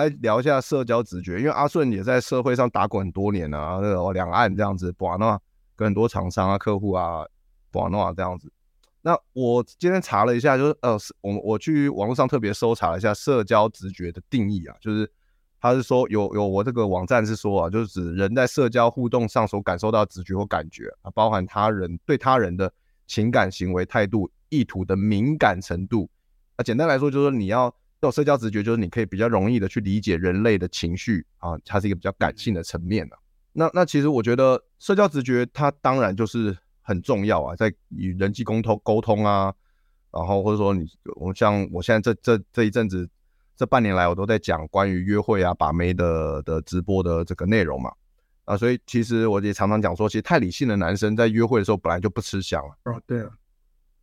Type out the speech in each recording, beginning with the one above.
来聊一下社交直觉，因为阿顺也在社会上打滚很多年了啊，那个两岸这样子，哇，那跟很多厂商啊、客户啊，哇，那这样子。那我今天查了一下，就是呃，我我去网络上特别搜查了一下社交直觉的定义啊，就是他是说有有我这个网站是说啊，就是指人在社交互动上所感受到直觉或感觉啊，包含他人对他人的情感、行为、态度、意图的敏感程度。啊，简单来说就是你要。这种社交直觉就是你可以比较容易的去理解人类的情绪啊，它是一个比较感性的层面的。那那其实我觉得社交直觉它当然就是很重要啊，在与人际沟通沟通啊，然后或者说你我像我现在这这这一阵子这半年来我都在讲关于约会啊把妹的的直播的这个内容嘛啊，所以其实我也常常讲说，其实太理性的男生在约会的时候本来就不吃香了。哦，对啊，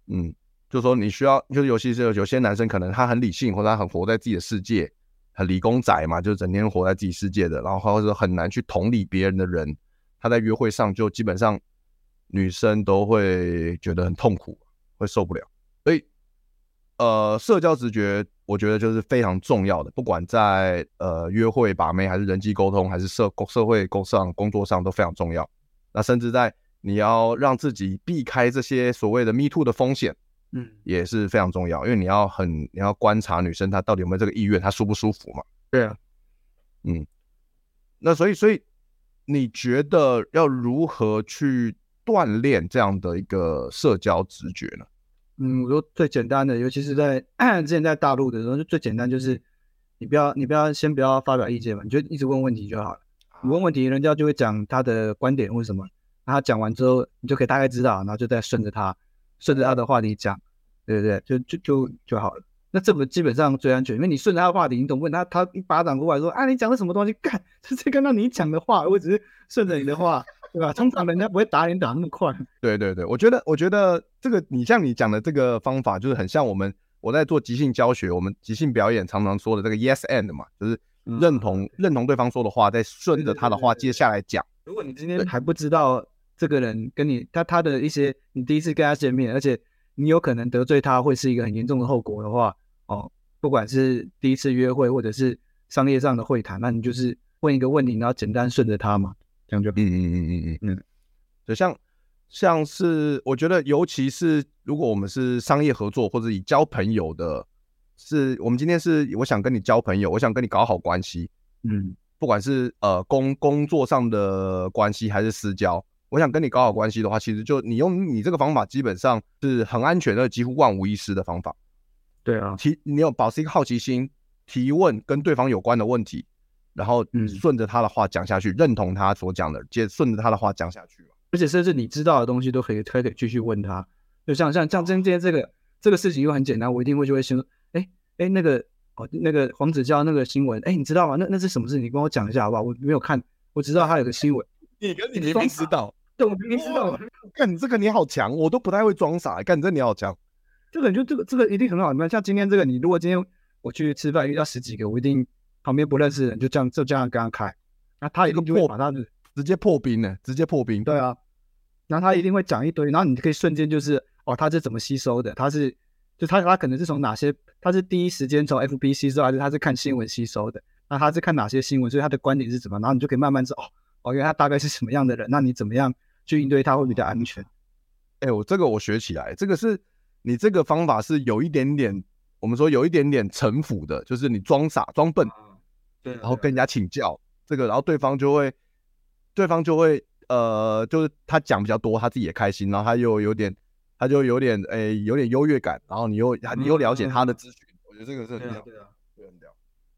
嗯。就说，你需要，就是尤其是有些男生，可能他很理性，或者他很活在自己的世界，很理工仔嘛，就整天活在自己世界的，然后或者很难去同理别人的人，他在约会上就基本上女生都会觉得很痛苦，会受不了。所以，呃，社交直觉，我觉得就是非常重要的，不管在呃约会把妹，还是人际沟通，还是社社会工上工作上都非常重要。那甚至在你要让自己避开这些所谓的 Me Too 的风险。嗯，也是非常重要，因为你要很你要观察女生她到底有没有这个意愿，她舒不舒服嘛？对啊，嗯，那所以所以你觉得要如何去锻炼这样的一个社交直觉呢？嗯，我说最简单的，尤其是在 之前在大陆的时候，就最简单就是你不要你不要先不要发表意见嘛，你就一直问问题就好了。你问问题，人家就会讲他的观点或什么，他讲完之后，你就可以大概知道，然后就再顺着他。顺着他的话题讲，对不对？就就就就好了。那这么基本上最安全，因为你顺着他的话题，你总问他，他一巴掌过来说：“啊，你讲的什么东西？干，这是刚刚你讲的话，我只是顺着你的话，对吧？”通常人家不会打脸打那么快。对对对，我觉得我觉得这个你像你讲的这个方法，就是很像我们我在做即兴教学，我们即兴表演常常说的这个 yes and 嘛，就是认同、嗯、认同对方说的话，再顺着他的话接下来讲。如果你今天还不知道。这个人跟你他他的一些，你第一次跟他见面，而且你有可能得罪他，会是一个很严重的后果的话，哦，不管是第一次约会或者是商业上的会谈，那你就是问一个问题，然后简单顺着他嘛，这样就嗯嗯嗯嗯嗯嗯，就像像是我觉得，尤其是如果我们是商业合作或者以交朋友的，是我们今天是我想跟你交朋友，我想跟你搞好关系，嗯，不管是呃工工作上的关系还是私交。我想跟你搞好关系的话，其实就你用你这个方法，基本上是很安全的，几乎万无一失的方法。对啊，提你有保持一个好奇心，提问跟对方有关的问题，然后顺着他的话讲下去，嗯、认同他所讲的，接顺着他的话讲下去。而且甚至你知道的东西都可以，可以继续问他。就像像像今天这个这个事情又很简单，我一定会就会先说，哎哎那个哦那个黄子佼那个新闻，哎你知道吗？那那是什么事？你跟我讲一下好不好？我没有看，我只知道他有个新闻。你跟你明明知道。对，我明明知道。看你这个你好强，我都不太会装傻。看你这你好强，这个你就这个这个一定很好。你看像今天这个，你如果今天我去吃饭遇到十几个，我一定旁边不认识的人就这样就这样跟他开，那他一定就会把他的直接破冰呢，直接破冰。对啊，然后他一定会讲一堆，然后你可以瞬间就是哦，他是怎么吸收的？他是就他他可能是从哪些？他是第一时间从 FB 吸收，还是他是看新闻吸收的？那他是看哪些新闻？所以他的观点是怎么？然后你就可以慢慢知道哦。哦，原来他大概是什么样的人？那你怎么样去应对他会比较安全？哎、欸，我这个我学起来，这个是你这个方法是有一点点，我们说有一点点城府的，就是你装傻装笨，对，然后跟人家请教这个，然后对方就会，对方就会呃，就是他讲比较多，他自己也开心，然后他又有点，他就有点哎、欸，有点优越感，然后你又你又了解他的资讯，我觉得这个是很屌，对啊，对，很屌。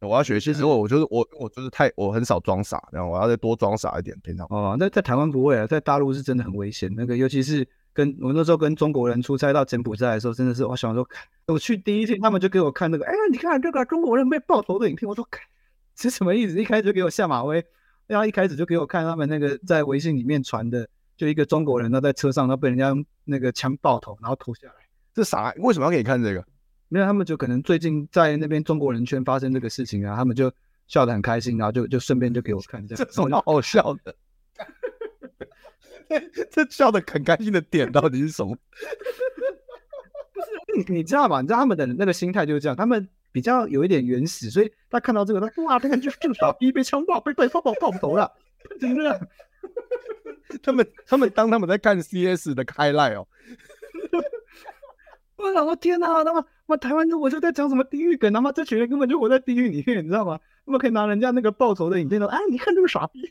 我要学习，其实我我就是我我就是太我很少装傻，然后我要再多装傻一点，平常。哦，那在台湾不会啊，在大陆是真的很危险。那个尤其是跟我那时候跟中国人出差到柬埔寨的时候，真的是我想说，我去第一天他们就给我看那个，哎，你看这个中国人被爆头的影片，我说，是什么意思？一开始就给我下马威，然后一开始就给我看他们那个在微信里面传的，就一个中国人他在车上，他被人家那个枪爆头，然后脱下来，这啥？为什么要给你看这个？没有，他们就可能最近在那边中国人圈发生这个事情啊，他们就笑得很开心，然后就就顺便就给我看这样，这种好笑的，这笑得很开心的点到底是什么？不是你你知道吗？你知道他们的那个心态就是这样，他们比较有一点原始，所以他看到这个，他哇，他感觉这个傻逼被枪爆，被对方爆爆头了，真的。他们他们当他们在看 CS 的 highlight 哦。我老天呐，他妈妈台湾我就在讲什么地狱梗，他妈这群人根本就活在地狱里面，你知道吗？他们可以拿人家那个报仇的影片说，哎，你看这个傻逼！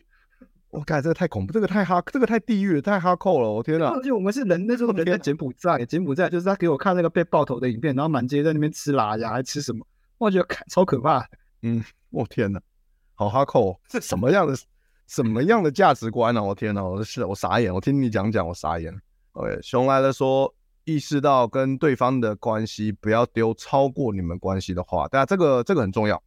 我靠，这个太恐怖，这个太哈，这个太地狱了，太哈扣了！我天呐，而且我们是人，那时候人在柬埔寨，柬埔寨就是他给我看那个被爆头的影片，然后满街在那边吃辣呀，还吃什么？我觉得看超可怕。嗯，我天呐，好哈扣，这什么样的什么样的价值观呢？我天呐，我是我傻眼，我听你讲讲，我傻眼。OK，熊来了说。意识到跟对方的关系不要丢超过你们关系的话，大家这个这个很重要，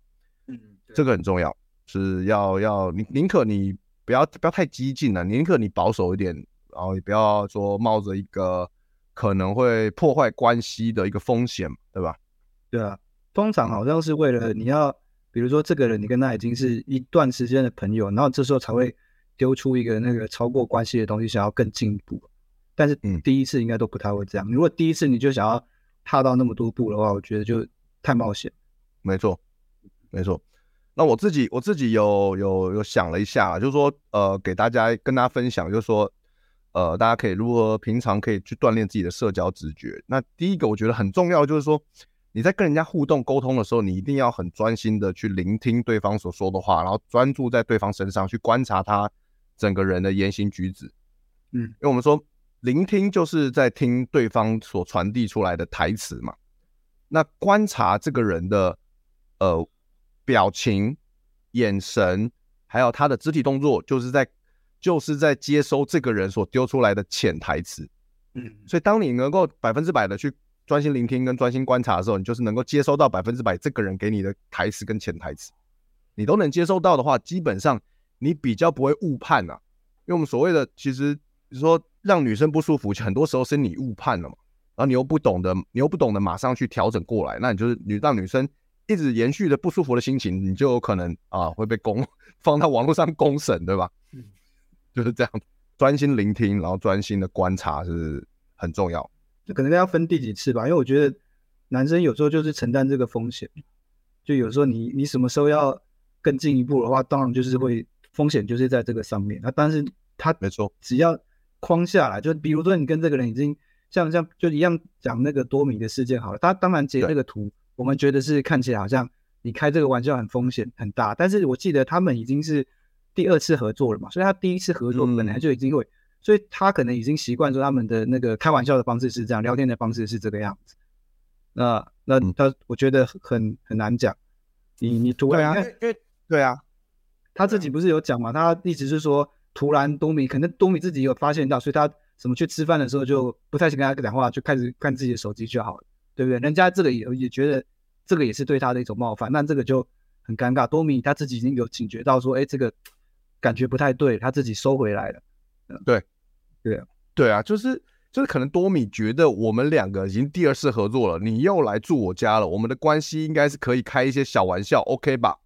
嗯，这个很重要，是要要宁宁可你不要不要太激进了，宁可你保守一点，然后也不要说冒着一个可能会破坏关系的一个风险，对吧？对啊，通常好像是为了你要，比如说这个人你跟他已经是一段时间的朋友，然后这时候才会丢出一个那个超过关系的东西，想要更进一步。但是第一次应该都不太会这样。如果第一次你就想要踏到那么多步的话，我觉得就太冒险。没错，没错。那我自己我自己有有有想了一下，就是说呃，给大家跟大家分享，就是说呃，大家可以如何平常可以去锻炼自己的社交直觉。那第一个我觉得很重要，就是说你在跟人家互动沟通的时候，你一定要很专心的去聆听对方所说的话，然后专注在对方身上去观察他整个人的言行举止。嗯，因为我们说。聆听就是在听对方所传递出来的台词嘛。那观察这个人的呃表情、眼神，还有他的肢体动作，就是在就是在接收这个人所丢出来的潜台词。嗯，所以当你能够百分之百的去专心聆听跟专心观察的时候，你就是能够接收到百分之百这个人给你的台词跟潜台词。你都能接收到的话，基本上你比较不会误判啊。因为我们所谓的其实说。让女生不舒服，很多时候是你误判了嘛，然后你又不懂得，你又不懂得马上去调整过来，那你就是你让女生一直延续的不舒服的心情，你就有可能啊会被公 放到网络上公审，对吧？嗯，就是这样，专心聆听，然后专心的观察是很重要。这可能要分第几次吧，因为我觉得男生有时候就是承担这个风险，就有时候你你什么时候要更进一步的话，当然就是会风险就是在这个上面。那但是他没错，只要。框下来，就比如说你跟这个人已经像像就一样讲那个多米的事件好了，他当然截那个图，我们觉得是看起来好像你开这个玩笑很风险很大，但是我记得他们已经是第二次合作了嘛，所以他第一次合作本来就已经会，嗯、所以他可能已经习惯说他们的那个开玩笑的方式是这样，聊天的方式是这个样子。那那他我觉得很很难讲，你你突然对啊，因为对啊，他自己不是有讲嘛，他一直是说。突然，多米可能多米自己有发现到，所以他怎么去吃饭的时候就不太想跟他讲话，就开始看自己的手机就好了，对不对？人家这个也也觉得这个也是对他的一种冒犯，那这个就很尴尬。多米他自己已经有警觉到说，哎，这个感觉不太对，他自己收回来了。对，对啊，对啊，就是就是可能多米觉得我们两个已经第二次合作了，你又来住我家了，我们的关系应该是可以开一些小玩笑，OK 吧？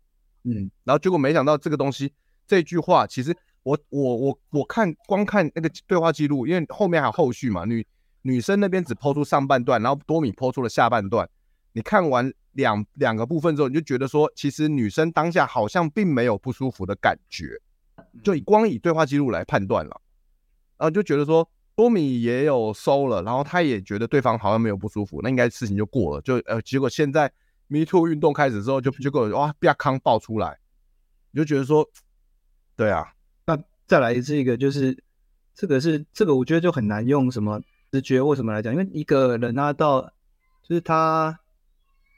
嗯，然后结果没想到这个东西这句话其实。我我我我看光看那个对话记录，因为后面还有后续嘛，女女生那边只 po 出上半段，然后多米 po 出了下半段。你看完两两个部分之后，你就觉得说，其实女生当下好像并没有不舒服的感觉，就以光以对话记录来判断了，然后就觉得说多米也有收了，然后他也觉得对方好像没有不舒服，那应该事情就过了。就呃，结果现在 Me Too 运动开始之后，就结果哇，比亚康爆出来，你就觉得说，对啊。再来是一个，就是这个是这个，我觉得就很难用什么直觉或什么来讲，因为一个人他到就是他，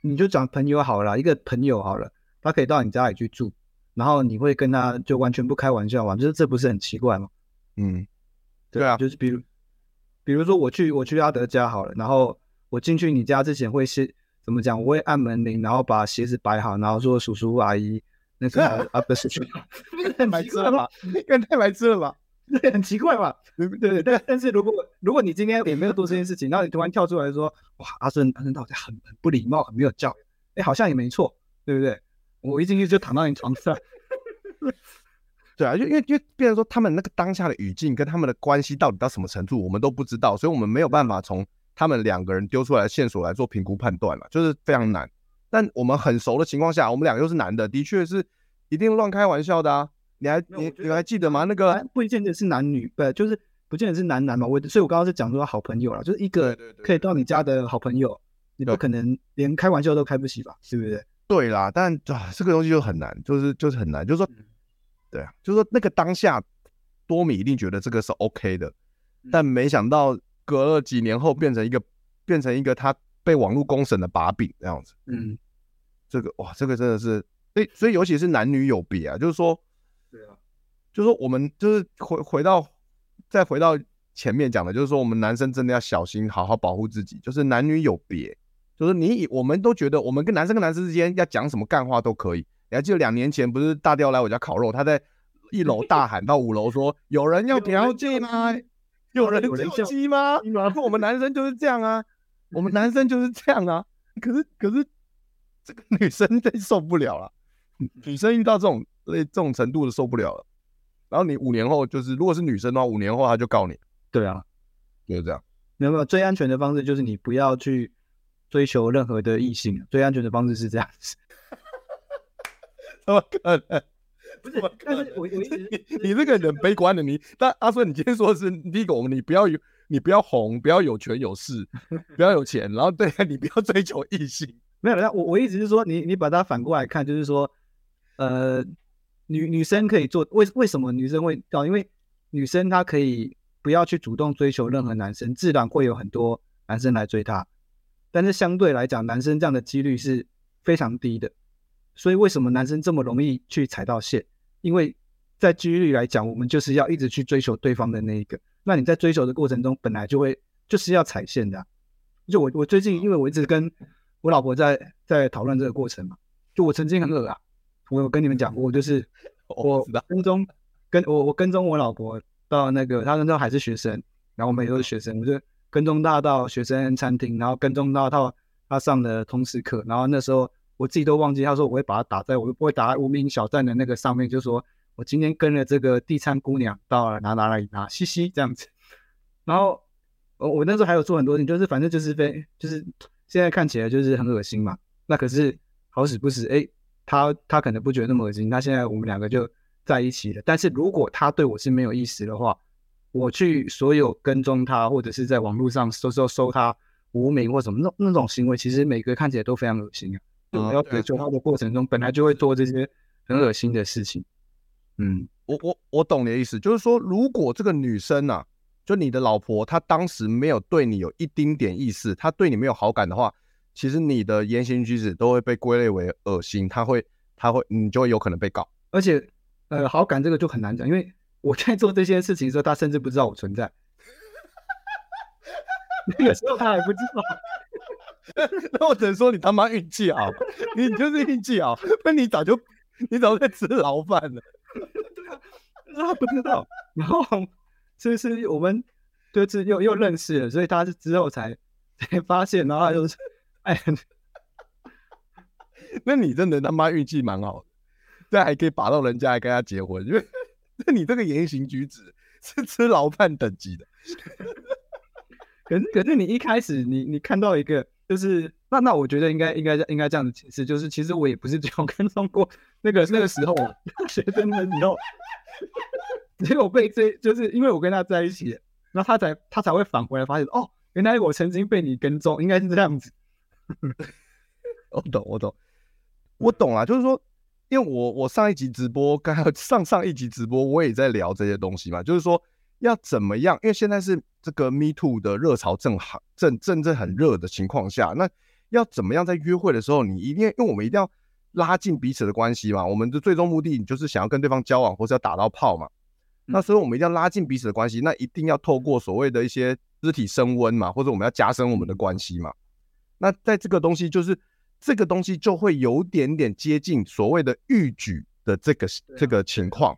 你就讲朋友好了，一个朋友好了，他可以到你家里去住，然后你会跟他就完全不开玩笑嘛？就是这不是很奇怪吗？嗯，对啊，就是比如，比如说我去我去阿德家好了，然后我进去你家之前会先怎么讲？我会按门铃，然后把鞋子摆好，然后说叔叔阿姨，那是啊不是，太白痴了吧？那太白痴了吧？对，很奇怪吧？对对对。但是如果如果你今天也没有做这件事情，然后你突然跳出来说，哇，阿顺阿顺到底很很不礼貌，很没有教养，哎，好像也没错，对不对？我一进去就躺到你床上。对啊，就因为因为变成说他们那个当下的语境跟他们的关系到底到什么程度，我们都不知道，所以我们没有办法从他们两个人丢出来的线索来做评估判断了，就是非常难。但我们很熟的情况下，我们两个又是男的，的确是一定乱开玩笑的啊。你还你你还记得吗？那个不一定是男女，不就是不见得是男男嘛。我所以，我刚刚是讲说好朋友了，就是一个可以到你家的好朋友，你不可能连开玩笑都开不起吧？是不是？对啦，但啊，这个东西就很难，就是就是很难，就是说，对啊，就是说那个当下，多米一定觉得这个是 OK 的，但没想到隔了几年后变成一个变成一个他被网络公审的把柄这样子。嗯，这个哇，这个真的是，所以所以尤其是男女有别啊，就是说。对啊，就是说我们就是回回到再回到前面讲的，就是说我们男生真的要小心，好好保护自己。就是男女有别，就是你以我们都觉得我们跟男生跟男生之间要讲什么干话都可以。你还记得两年前不是大雕来我家烤肉，他在一楼大喊到五楼说：“有人要嫖妓吗？有人叫鸡吗？”我们男生就是这样啊，我们男生就是这样啊。可是可是这个女生真受不了了，女生遇到这种。类这种程度的受不了了，然后你五年后就是，如果是女生的话，五年后她就告你。对啊，就是这样。没有没有，最安全的方式就是你不要去追求任何的异性。最安全的方式是这样子。怎么可能？不是，但是我我一直你你这个人悲观的你，但阿顺你今天说的是第一个，我们你不要有你不要红，不要有权有势，不要有钱，然后对，你不要追求异性。没有，我我一直是说你你把它反过来看，就是说呃。女女生可以做，为为什么女生会哦？因为女生她可以不要去主动追求任何男生，自然会有很多男生来追她。但是相对来讲，男生这样的几率是非常低的。所以为什么男生这么容易去踩到线？因为在几率来讲，我们就是要一直去追求对方的那一个。那你在追求的过程中，本来就会就是要踩线的啊。就我我最近，因为我一直跟我老婆在在讨论这个过程嘛，就我曾经很恶啊。我有跟你们讲过，就是我跟踪跟我我跟踪我老婆到那个，她那时候还是学生，然后我们也都是学生，我就跟踪她到学生餐厅，然后跟踪到她她上的通识课，然后那时候我自己都忘记，她说我会把她打在，我不会打在无名小站的那个上面，就说我今天跟了这个地餐姑娘到了哪哪里哪嘻嘻这样子，然后我我那时候还有做很多事情，就是反正就是被就是现在看起来就是很恶心嘛，那可是好死不死哎。欸他他可能不觉得那么恶心，那现在我们两个就在一起了。但是如果他对我是没有意思的话，我去所有跟踪他或者是在网络上搜搜搜他无名或什么那那种行为，其实每个看起来都非常恶心啊。我要追求他的过程中，本来就会做这些很恶心的事情。嗯，我我我懂你的意思，就是说，如果这个女生啊，就你的老婆，她当时没有对你有一丁点意思，她对你没有好感的话。其实你的言行举止都会被归类为恶心，她会，她会，你就会有可能被告。而且，呃，好感这个就很难讲，因为我在做这些事情的时候，她甚至不知道我存在。那个时候她还不知道。那我只能说你他妈运气好，你就是运气好。那你早就，你早就在吃牢饭了。对啊，他不知道。然后，就是我们就是又又认识了，所以他是之后才才发现，然后他就是。哎，那你真的他妈运气蛮好的，这还可以把到人家，还跟他结婚，因为那你这个言行举止是吃牢饭等级的。可是可是你一开始你你看到一个，就是那那我觉得应该应该应该这样子解释，就是其实我也不是只有跟踪过那个那个时候学生的时候，结果被追，就是因为我跟他在一起，然后他才他才会返回来发现哦，原来我曾经被你跟踪，应该是这样子。我懂，我懂，我懂啊。就是说，因为我我上一集直播，刚刚 上上一集直播，我也在聊这些东西嘛。就是说，要怎么样？因为现在是这个 Me Too 的热潮正好正正正很热的情况下，那要怎么样在约会的时候，你一定，因为我们一定要拉近彼此的关系嘛。我们的最终目的就是想要跟对方交往，或是要打到炮嘛。那所以我们一定要拉近彼此的关系，那一定要透过所谓的一些肢体升温嘛，或者我们要加深我们的关系嘛。那在这个东西就是这个东西就会有点点接近所谓的欲举的这个这个情况。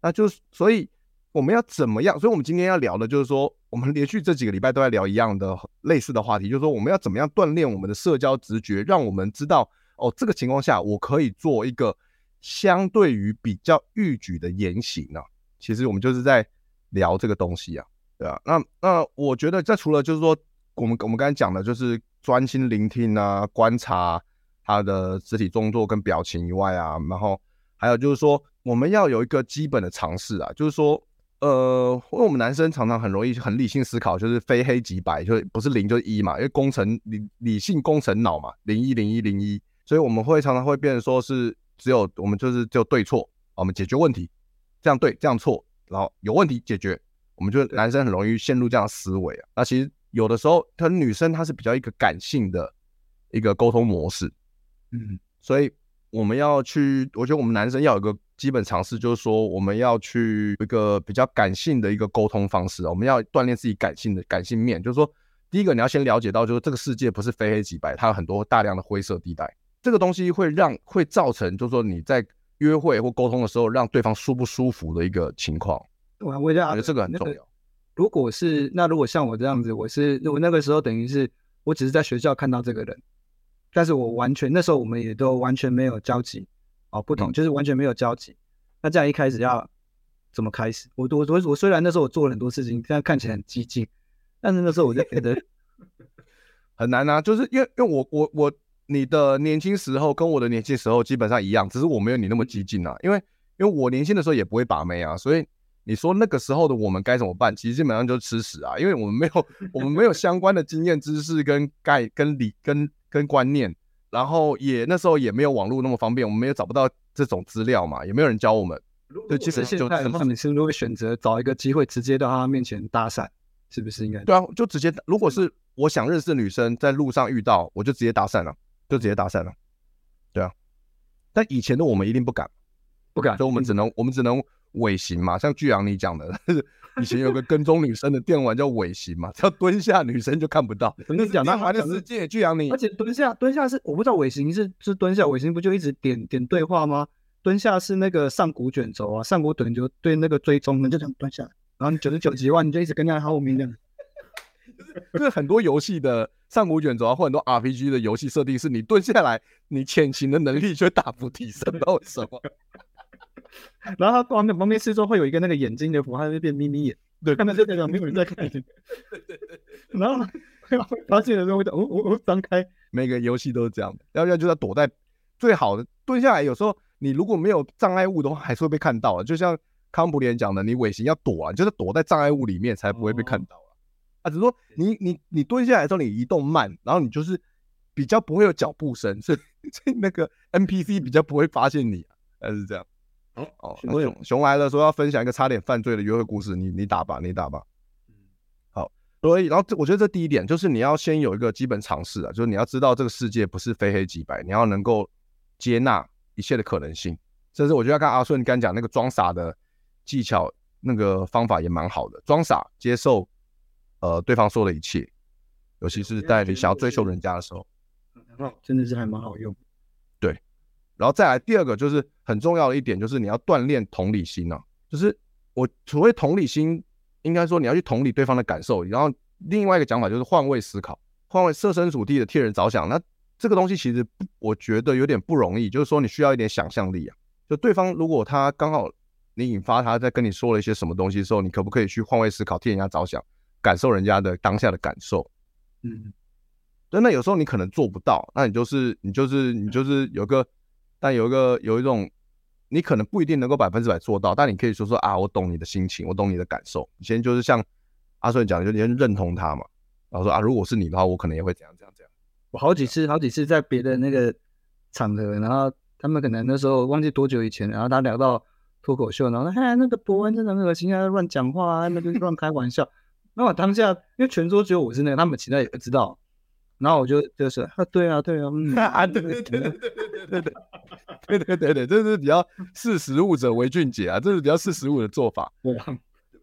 那就是所以我们要怎么样？所以我们今天要聊的就是说，我们连续这几个礼拜都在聊一样的类似的话题，就是说我们要怎么样锻炼我们的社交直觉，让我们知道哦，这个情况下我可以做一个相对于比较欲举的言行呢、其实我们就是在聊这个东西啊，对啊。那那我觉得这除了就是说我们我们刚才讲的就是专心聆听啊，观察他的肢体动作跟表情以外啊，然后还有就是说我们要有一个基本的尝试啊，就是说呃，因为我们男生常常很容易很理性思考，就是非黑即白，就不是零就是一嘛，因为工程理理性工程脑嘛，零一零一零一，所以我们会常常会变成说是只有我们就是只有对错，我们解决问题。这样对，这样错，然后有问题解决，我们就男生很容易陷入这样的思维啊。那其实有的时候，他女生她是比较一个感性的一个沟通模式，嗯，所以我们要去，我觉得我们男生要有一个基本常识，就是说我们要去一个比较感性的一个沟通方式，我们要锻炼自己感性的感性面，就是说，第一个你要先了解到，就是这个世界不是非黑即白，它有很多大量的灰色地带，这个东西会让会造成，就是说你在。约会或沟通的时候，让对方舒不舒服的一个情况，我我觉得这个很重要。那个、如果是那如果像我这样子，我是我那个时候等于是我只是在学校看到这个人，但是我完全那时候我们也都完全没有交集哦，不同、嗯、就是完全没有交集。那这样一开始要怎么开始？我我我我虽然那时候我做了很多事情，现在看起来很激进，但是那时候我就觉得 很难啊，就是因为因为我我我。你的年轻时候跟我的年轻时候基本上一样，只是我没有你那么激进啊。因为因为我年轻的时候也不会把妹啊，所以你说那个时候的我们该怎么办？其实基本上就是吃屎啊，因为我们没有我们没有相关的经验知识跟概跟理跟跟观念，然后也那时候也没有网络那么方便，我们也找不到这种资料嘛，也没有人教我们。对，其实现在的话，你是不是会选择找一个机会直接到他面前搭讪？是不是应该？对啊，就直接。如果是我想认识的女生在路上遇到，我就直接搭讪了。就直接搭讪了，对啊，但以前的我们一定不敢，不敢，所以我们只能、嗯、我们只能尾行嘛，像巨阳你讲的，以前有个跟踪女生的电玩叫尾行嘛，只 要蹲下女生就看不到。你讲那玩的世界，巨阳你，而且蹲下蹲下是我不知道尾行是是蹲下，尾行不就一直点点对话吗？蹲下是那个上古卷轴啊，上古卷轴对那个追踪，你就这样蹲下，然后你九十九级万，你就一直跟人家毫无名的。就是很多游戏的上古卷轴啊，或很多 RPG 的游戏设定是你蹲下来，你潜行的能力就会大幅提升，不知道为什么。然后他旁边旁边四周会有一个那个眼睛的符号，会变眯眯眼。对，看到这个没有人在看。对对对。然后 发现的时候会哦哦哦张开。每个游戏都是这样的，要不然就要躲在最好的蹲下来。有时候你如果没有障碍物的话，还是会被看到的。就像康普连讲的，你尾行要躲啊，就是躲在障碍物里面才不会被看到。啊，啊只是说你你你蹲下来的时候，你移动慢，然后你就是比较不会有脚步声，所以 所以那个 NPC 比较不会发现你，还是这样。哦哦，熊熊来了，说要分享一个差点犯罪的约会故事，你你打吧，你打吧。好，所以然后这我觉得这第一点就是你要先有一个基本常识啊，就是你要知道这个世界不是非黑即白，你要能够接纳一切的可能性。甚至我觉得要看阿顺刚讲那个装傻的技巧，那个方法也蛮好的，装傻接受。呃，对方说的一切，尤其是在你想要追求人家的时候，真的是还蛮好用。对，然后再来第二个就是很重要的一点，就是你要锻炼同理心啊。就是我所谓同理心，应该说你要去同理对方的感受。然后另外一个讲法就是换位思考，换位设身处地的替人着想。那这个东西其实我觉得有点不容易，就是说你需要一点想象力啊。就对方如果他刚好你引发他在跟你说了一些什么东西的时候，你可不可以去换位思考，替人家着想？感受人家的当下的感受，嗯，真的有时候你可能做不到，那你就是你就是你就是有个，但有一个有一种，你可能不一定能够百分之百做到，但你可以说说啊，我懂你的心情，我懂你的感受。你先就是像阿顺讲的，就你先认同他嘛，然后说啊，如果是你的话，我可能也会怎样怎样怎样。我好几次好几次在别的那个场合，然后他们可能那时候忘记多久以前，然后他聊到脱口秀，然后哎那个博恩真的很恶心啊，乱讲话啊，那就乱开玩笑。那我当下，因为全桌只有我是那个，他们其他也不知道，然后我就就是啊，对啊，对啊，嗯，啊，对对对对对对对对对对这是比较识时务者为俊杰啊，这是比较识时务的做法。对啊，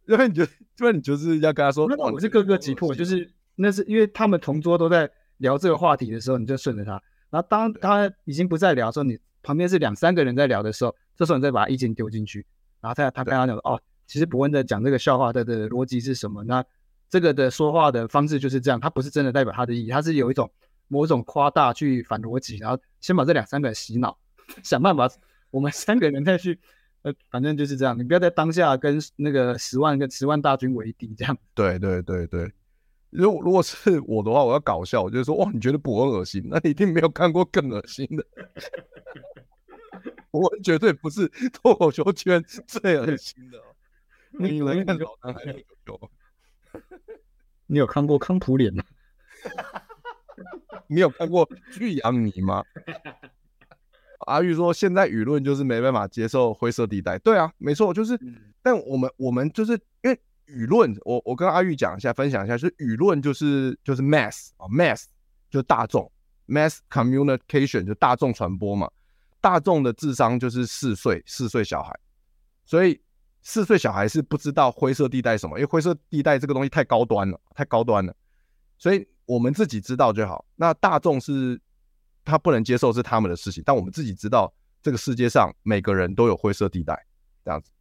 因为你就因为你就是要跟他说，我是各个击破，就是那是因为他们同桌都在聊这个话题的时候，你就顺着他。然后当他已经不再聊的时候，你旁边是两三个人在聊的时候，这时候你再把意见丢进去，然后再他跟他讲哦，其实博恩在讲这个笑话的的逻辑是什么？那。这个的说话的方式就是这样，他不是真的代表他的意义，他是有一种某种夸大去反逻辑，然后先把这两三个人洗脑，想办法我们三个人再去，呃，反正就是这样，你不要在当下跟那个十万跟十万大军为敌，这样。对对对对，如果如果是我的话，我要搞笑，我就说哇，你觉得博恩恶心，那你一定没有看过更恶心的。我绝对不是脱口秀圈最恶心的，你能看老男孩脱口秀。你有看过康普脸吗？你有看过巨阳泥吗？阿玉说，现在舆论就是没办法接受灰色地带。对啊，没错，就是。但我们我们就是因为舆论，我我跟阿玉讲一下，分享一下，就是舆论就是就是 mass 啊，mass 就大众，mass communication 就大众传播嘛。大众的智商就是四岁，四岁小孩，所以。四岁小孩是不知道灰色地带什么，因为灰色地带这个东西太高端了，太高端了，所以我们自己知道就好。那大众是他不能接受是他们的事情，但我们自己知道这个世界上每个人都有灰色地带这样子。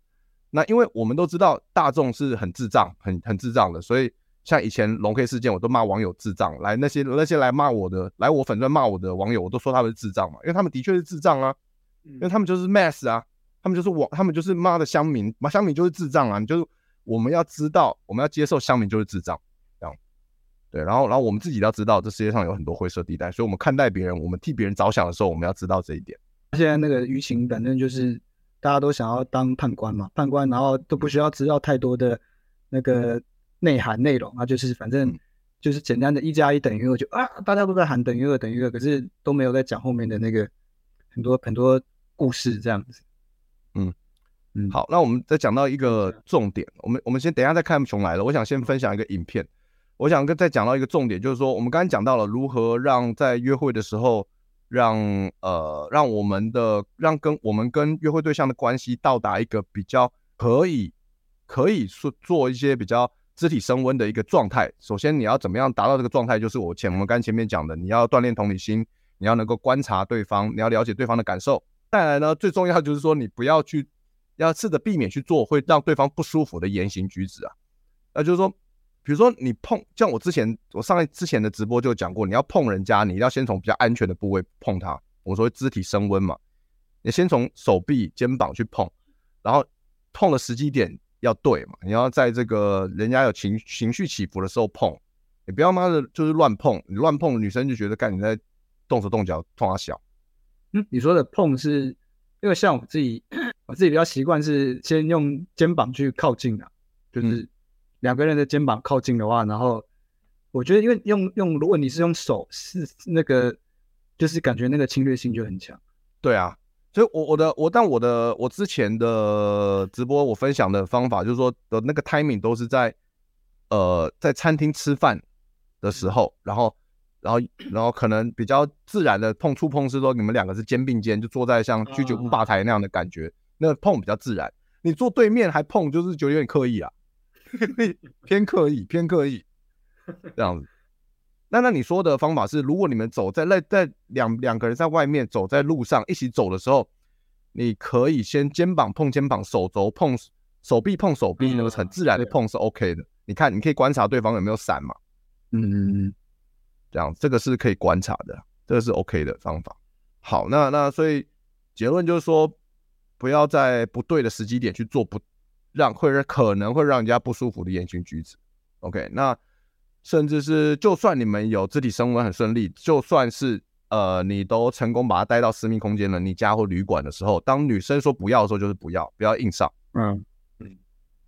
那因为我们都知道大众是很智障、很很智障的，所以像以前龙 K 事件，我都骂网友智障。来那些那些来骂我的，来我粉钻骂我的网友，我都说他们是智障嘛，因为他们的确是智障啊，因为他们就是 mass 啊。他们就是我，他们就是妈的乡民，妈乡民就是智障啊！就是我们要知道，我们要接受乡民就是智障，这样对。然后，然后我们自己要知道，这世界上有很多灰色地带，所以我们看待别人，我们替别人着想的时候，我们要知道这一点。现在那个舆情，反正就是大家都想要当判官嘛，判官，然后都不需要知道太多的那个内涵内容啊，就是反正就是简单的一加一等于二，就啊，大家都在喊等于二等于二，可是都没有在讲后面的那个很多很多故事这样子。嗯嗯，好，那我们再讲到一个重点，我们我们先等一下再看熊来了。我想先分享一个影片，我想跟再讲到一个重点，就是说我们刚才讲到了如何让在约会的时候让呃让我们的让跟我们跟约会对象的关系到达一个比较可以可以说做一些比较肢体升温的一个状态。首先你要怎么样达到这个状态？就是我前我们刚前面讲的，你要锻炼同理心，你要能够观察对方，你要了解对方的感受。再来呢，最重要就是说，你不要去，要试着避免去做会让对方不舒服的言行举止啊。那就是说，比如说你碰，像我之前我上一之前的直播就讲过，你要碰人家，你要先从比较安全的部位碰他。我说肢体升温嘛，你先从手臂、肩膀去碰，然后碰的时机点要对嘛。你要在这个人家有情情绪起伏的时候碰，你不要妈的就是乱碰，你乱碰女生就觉得干你在动手动脚，痛她小。嗯，你说的碰是，因为像我自己，我自己比较习惯是先用肩膀去靠近啊，就是两个人的肩膀靠近的话，然后我觉得因为用用，如果你是用手，是那个，就是感觉那个侵略性就很强。对啊，所以我我的我但我的我之前的直播我分享的方法就是说的那个 timing 都是在呃在餐厅吃饭的时候，然后。然后，然后可能比较自然的碰触碰是说，你们两个是肩并肩，就坐在像居酒屋吧台那样的感觉，那个碰比较自然。你坐对面还碰，就是觉得有点刻意啊，偏刻意，偏刻意 这样子。那那你说的方法是，如果你们走在那在两两个人在外面走在路上一起走的时候，你可以先肩膀碰肩膀，手肘碰手臂碰手臂，那个很自然的碰是 OK 的。你看，你可以观察对方有没有闪嘛。嗯嗯嗯。这样，这个是可以观察的，这个是 OK 的方法。好，那那所以结论就是说，不要在不对的时机点去做不让会让可能会让人家不舒服的言行举止。OK，那甚至是就算你们有肢体升温很顺利，就算是呃你都成功把他带到私密空间了，你家或旅馆的时候，当女生说不要的时候，就是不要，不要硬上。嗯嗯，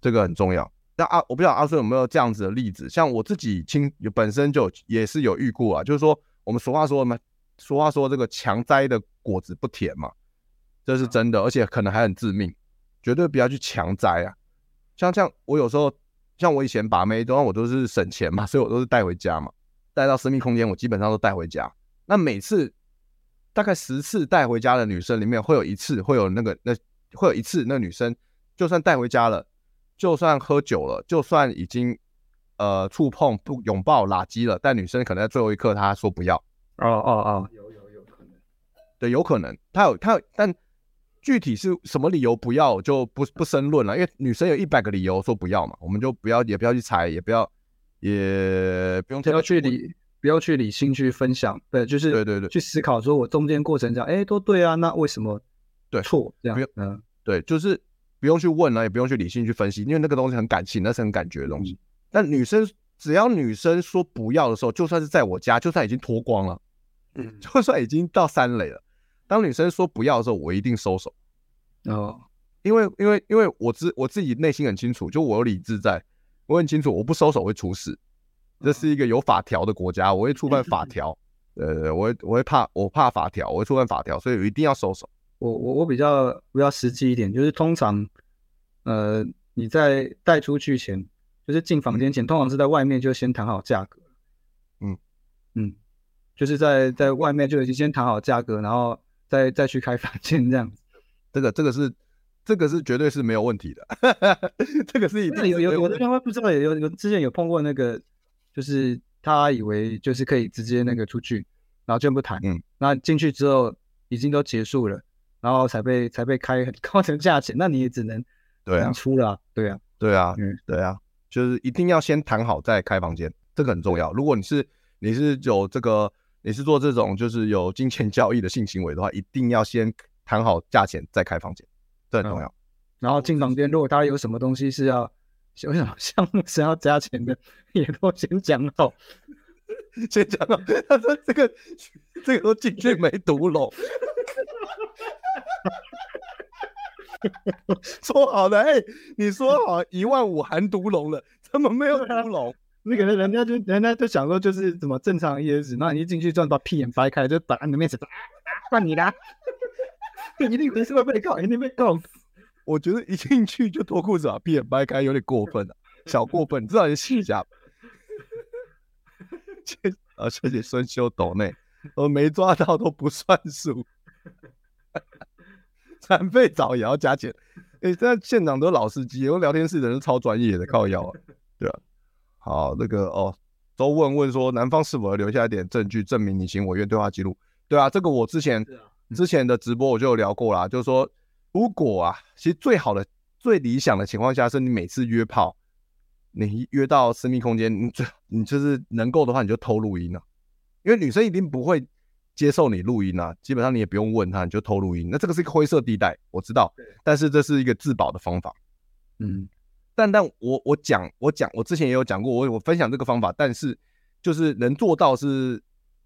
这个很重要。那阿我不知道阿顺有没有这样子的例子，像我自己亲本身就也是有遇过啊，就是说我们俗话说嘛，俗话说这个强摘的果子不甜嘛，这是真的，而且可能还很致命，绝对不要去强摘啊。像像我有时候，像我以前把妹，当然我都是省钱嘛，所以我都是带回家嘛。带到私密空间，我基本上都带回家。那每次大概十次带回家的女生里面，会有一次会有那个那会有一次那女生，就算带回家了，就算喝酒了，就算已经呃触碰不拥抱拉基了，但女生可能在最后一刻她说不要。哦哦哦，有有有可能，对，有可能她有她有，但具体是什么理由不要就不不深论了，因为女生有一百个理由说不要嘛，我们就不要也不要去猜，也不要也不用不要去理。不要去理性去分享，对，就是对对对，去思考说，我中间过程这样，哎，都对啊，那为什么对错这样？嗯，对，就是不用去问了，也不用去理性去分析，因为那个东西很感性，那是很感觉的东西。嗯、但女生只要女生说不要的时候，就算是在我家，就算已经脱光了，嗯，就算已经到三垒了，当女生说不要的时候，我一定收手。哦，因为因为因为我自我自己内心很清楚，就我有理智在，我很清楚，我不收手会出事。这是一个有法条的国家，我会触犯法条，呃，我会我会怕我怕法条，我会触犯法条，所以我一定要收手。我我我比较比较实际一点，就是通常，呃，你在带出去前，就是进房间前，通常是在外面就先谈好价格。嗯嗯，就是在在外面就已经先谈好价格，然后再再去开房间这样子。这个这个是这个是绝对是没有问题的，这个是一定有有有的人会不知道，有有之前有碰过那个。就是他以为就是可以直接那个出去，然后就不谈。嗯，那进去之后已经都结束了，然后才被才被开很高的价钱，那你也只能对啊出了，对啊，对啊，嗯，对啊，就是一定要先谈好再开房间，这个很重要。如果你是你是有这个你是做这种就是有金钱交易的性行为的话，一定要先谈好价钱再开房间，这很重要。嗯，然后进房间，如果他有什么东西是要。想想项目是要加钱的，也都先讲好，先讲好。他 说这个这个都进去没读拢，说好的哎、欸，你说好一万五含毒龙了，怎么没有毒龙？那个人家就人家就想说就是怎么正常 ES，那你一进去就把屁眼掰开，就打你的面子啊，换你啦，一定是会被告，一定被告。我觉得一进去就脱裤子把屁眼掰开，有点过分了，小过分，至少你试一下。谢啊，谢谢孙修斗内，我没抓到都不算数。残废澡也要加钱？哎、欸，现在现场都是老司机，我聊天室的人超专业的，靠腰啊，对啊。好，那个哦，周问问说，男方是否要留下一点证据证明你情我愿对话记录？对啊，这个我之前之前的直播我就有聊过啦，就是说。如果啊，其实最好的、最理想的情况下，是你每次约炮，你约到私密空间，你最你就是能够的话，你就偷录音啊，因为女生一定不会接受你录音啊，基本上你也不用问他，你就偷录音。那这个是一个灰色地带，我知道，但是这是一个自保的方法。嗯，但但我我讲我讲我之前也有讲过，我我分享这个方法，但是就是能做到是。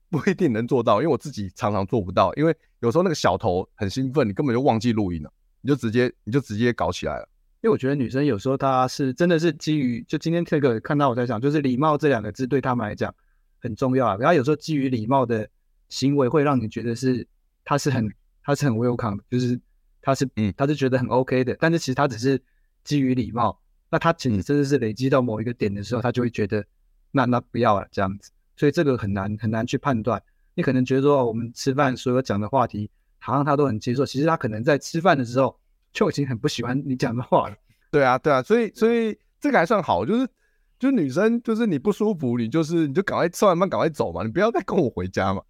不一定能做到，因为我自己常常做不到。因为有时候那个小头很兴奋，你根本就忘记录音了，你就直接你就直接搞起来了。因为我觉得女生有时候她是真的是基于就今天这个看到我在想，就是礼貌这两个字对他们来讲很重要啊。然后有时候基于礼貌的行为会让你觉得是他是很他是很 welcome，就是他是嗯他是觉得很 OK 的。但是其实他只是基于礼貌，那他其实真的是累积到某一个点的时候，他就会觉得那那不要了这样子。所以这个很难很难去判断，你可能觉得说我们吃饭所有讲的话题，好像他都很接受，其实他可能在吃饭的时候就已经很不喜欢你讲的话了。对啊，对啊，所以所以这个还算好，就是就是女生就是你不舒服，你就是你就赶快吃完饭赶快走嘛，你不要再跟我回家嘛，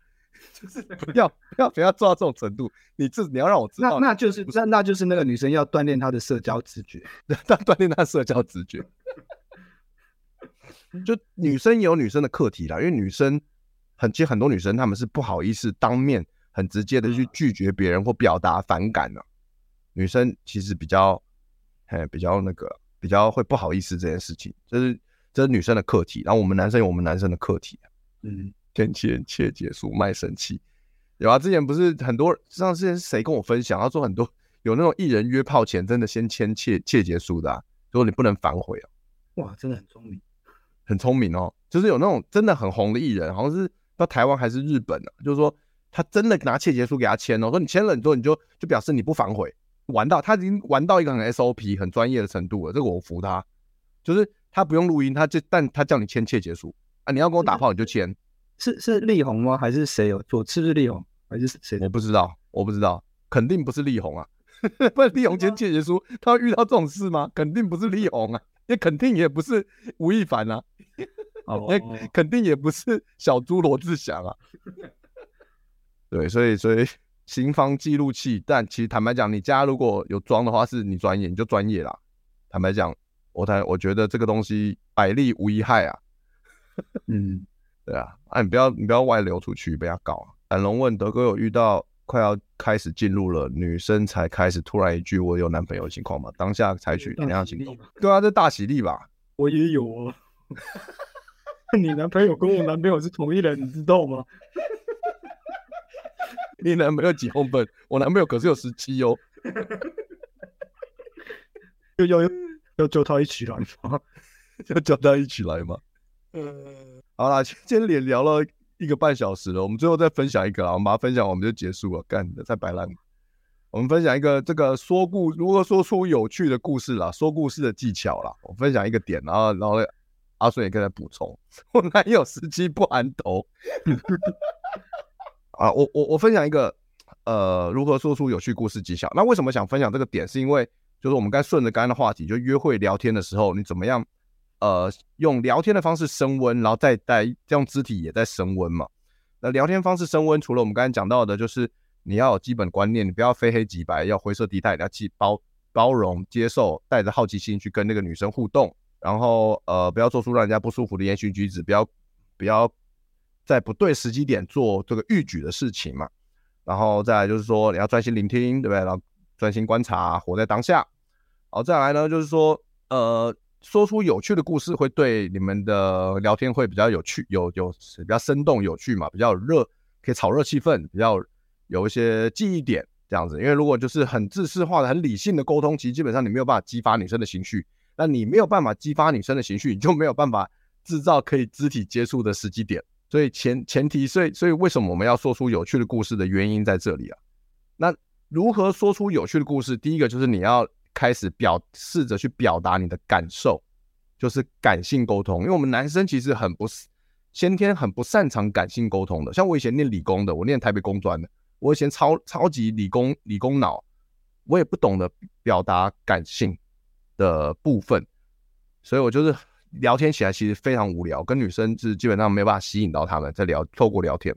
就是不要不要不要做到这种程度，你这你要让我知道，那那就是那那就是那个女生要锻炼她的社交直觉，锻锻炼她社交直觉。就女生有女生的课题啦，因为女生很，其实很多女生她们是不好意思当面很直接的去拒绝别人或表达反感的。女生其实比较，哎，比较那个，比较会不好意思这件事情，这是这是女生的课题。然后我们男生有我们男生的课题。嗯，签切切结束卖神器，有啊，之前不是很多，上次是谁跟我分享，他说很多有那种艺人约炮前真的先签切切结书的，啊，说你不能反悔啊。哇，真的很聪明。很聪明哦，就是有那种真的很红的艺人，好像是到台湾还是日本啊，就是说他真的拿切结书给他签哦，说你签了你之后你就就表示你不反悔，玩到他已经玩到一个很 SOP 很专业的程度了，这个我服他，就是他不用录音，他就但他叫你签切结书啊，你要跟我打炮你就签，是是力宏吗？还是谁有做？是不是力宏？还是谁？我不知道，我不知道，肯定不是力宏啊！不然力宏签切结书，他会遇到这种事吗？肯定不是力 宏啊，也肯定也不是吴亦凡啊，哦，肯定也不是小猪罗志祥啊。对，所以所以行方记录器，但其实坦白讲，你家如果有装的话，是你专业，你就专业啦。坦白讲，我坦我觉得这个东西百利无一害啊。嗯，对啊，啊你不要你不要外流出去，不要搞。展龙问德哥有遇到快要开始进入了，女生才开始突然一句我有男朋友的情况吗？当下采取怎样行动？对啊，这大喜力吧？我也有哦。你男朋友跟我男朋友是同一人，你知道吗？你男朋友几公分？我男朋友可是有十七哦。要要要要叫他一起来吗？要叫他一起来吗？呃，好啦，今天连聊了一个半小时了，我们最后再分享一个啊，我们把它分享，我们就结束了。干的太白烂。我们分享一个这个说故如何说出有趣的故事啦，说故事的技巧啦。我分享一个点，然后然后阿顺也跟他补充。我男友司机不含头。啊，我我我分享一个呃，如何说出有趣故事技巧。那为什么想分享这个点？是因为就是我们刚顺着刚刚的话题，就约会聊天的时候，你怎么样？呃，用聊天的方式升温，然后再带这样肢体也在升温嘛。那聊天方式升温，除了我们刚才讲到的，就是你要有基本观念，你不要非黑即白，要灰色地带，你要去包包容、接受，带着好奇心去跟那个女生互动。然后呃，不要做出让人家不舒服的言行举止，不要不要在不对时机点做这个逾矩的事情嘛。然后再来就是说，你要专心聆听，对不对？然后专心观察，活在当下。好，再来呢，就是说呃。说出有趣的故事会对你们的聊天会比较有趣，有有比较生动有趣嘛，比较热，可以炒热气氛，比较有一些记忆点这样子。因为如果就是很自式化的、很理性的沟通，其实基本上你没有办法激发女生的情绪。那你没有办法激发女生的情绪，你就没有办法制造可以肢体接触的时机点。所以前前提，所以所以为什么我们要说出有趣的故事的原因在这里啊？那如何说出有趣的故事？第一个就是你要。开始表试着去表达你的感受，就是感性沟通。因为我们男生其实很不先天很不擅长感性沟通的。像我以前念理工的，我念台北工专的，我以前超超级理工理工脑，我也不懂得表达感性的部分，所以我就是聊天起来其实非常无聊，跟女生是基本上没办法吸引到他们，在聊透过聊天。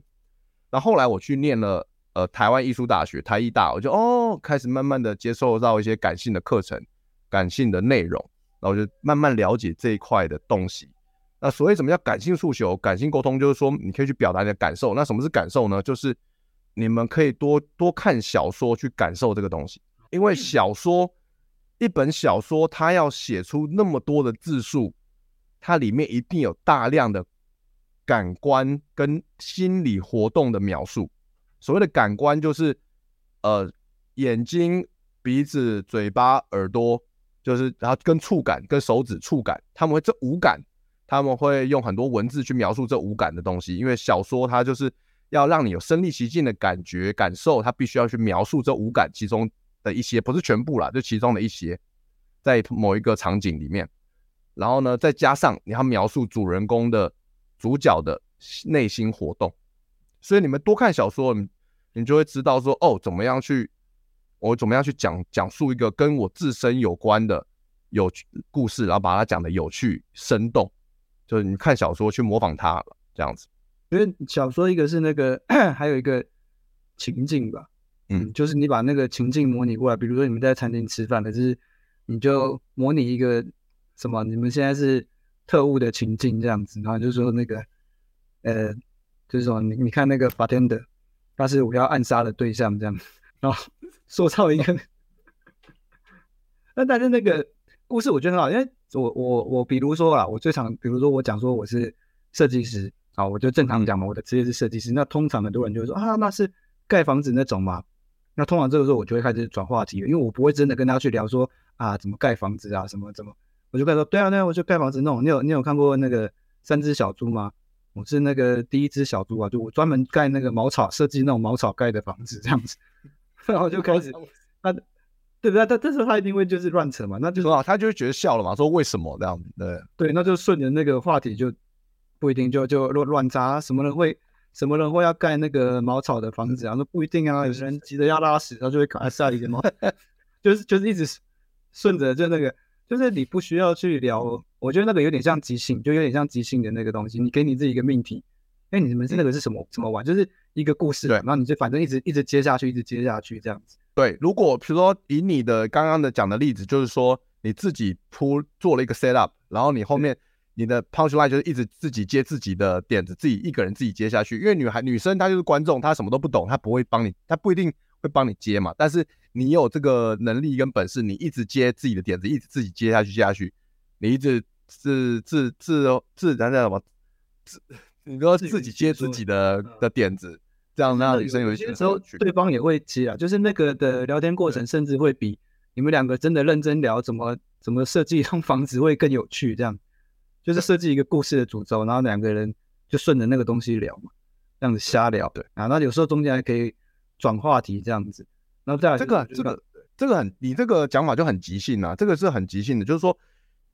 那后来我去念了。呃，台湾艺术大学台艺大，我就哦开始慢慢的接受到一些感性的课程、感性的内容，然后我就慢慢了解这一块的东西。那所谓什么叫感性诉求、感性沟通，就是说你可以去表达你的感受。那什么是感受呢？就是你们可以多多看小说去感受这个东西，因为小说一本小说它要写出那么多的字数，它里面一定有大量的感官跟心理活动的描述。所谓的感官就是，呃，眼睛、鼻子、嘴巴、耳朵，就是然后跟触感、跟手指触感，他们会这五感，他们会用很多文字去描述这五感的东西。因为小说它就是要让你有身临其境的感觉、感受，它必须要去描述这五感其中的一些，不是全部啦，就其中的一些，在某一个场景里面。然后呢，再加上你要描述主人公的主角的内心活动。所以你们多看小说，你你就会知道说，哦，怎么样去，我怎么样去讲讲述一个跟我自身有关的有趣故事，然后把它讲的有趣生动，就是你看小说去模仿它这样子。因为小说一个是那个，还有一个情境吧，嗯，就是你把那个情境模拟过来，比如说你们在餐厅吃饭，可是你就模拟一个什么，你们现在是特务的情境这样子，然后就说那个，呃。就是说，你你看那个 bartender，他是我要暗杀的对象这样，然后 塑造一个。那但是那个故事我觉得很好，因为我我我比如说啊，我最常比如说我讲说我是设计师啊，我就正常讲嘛，我的职业是设计师。那通常很多人就会说啊，那是盖房子那种嘛。那通常这个时候我就会开始转话题，因为我不会真的跟他去聊说啊怎么盖房子啊什么怎么，我就跟他说对啊对啊，我就盖房子那种。你有你有看过那个三只小猪吗？我是那个第一只小猪啊，就我专门盖那个茅草设计那种茅草盖的房子这样子，然后就开始，他，对不对？他但是他一定会就是乱扯嘛，那就说啊，他就会觉得笑了嘛，说为什么这样子？对对，那就顺着那个话题就不一定就就乱乱扎，什么人会什么人会要盖那个茅草的房子啊？说不一定啊，有些人急着要拉屎，他就会赶快塞一个茅，就是就是一直顺着就那个，就是你不需要去聊，我觉得那个有点像即兴，就有点像即兴的那个东西，你给你自己一个命题，哎，你们是那个是什么怎么玩？就是一个故事，对，然后你就反正一直一直接下去，一直接下去这样子。对，如果比如说以你的刚刚的讲的例子，就是说你自己铺做了一个 set up，然后你后面你的 punch line 就是一直自己接自己的点子，自己一个人自己接下去。因为女孩女生她就是观众，她什么都不懂，她不会帮你，她不一定会帮你接嘛。但是你有这个能力跟本事，你一直接自己的点子，一直自己接下去接下去，你一直自自自自然的什么自，你说自己接自己的的点子。这样，那女生有一些时候，对方也会接啊，就是那个的聊天过程，甚至会比你们两个真的认真聊怎么怎么设计一栋房子会更有趣。这样，就是设计一个故事的主轴，然后两个人就顺着那个东西聊嘛，这样子瞎聊。对啊，那有时候中间还可以转话题，这样子。然后再来这个这个这个很，你这个讲法就很即兴啊，这个是很即兴的，就是说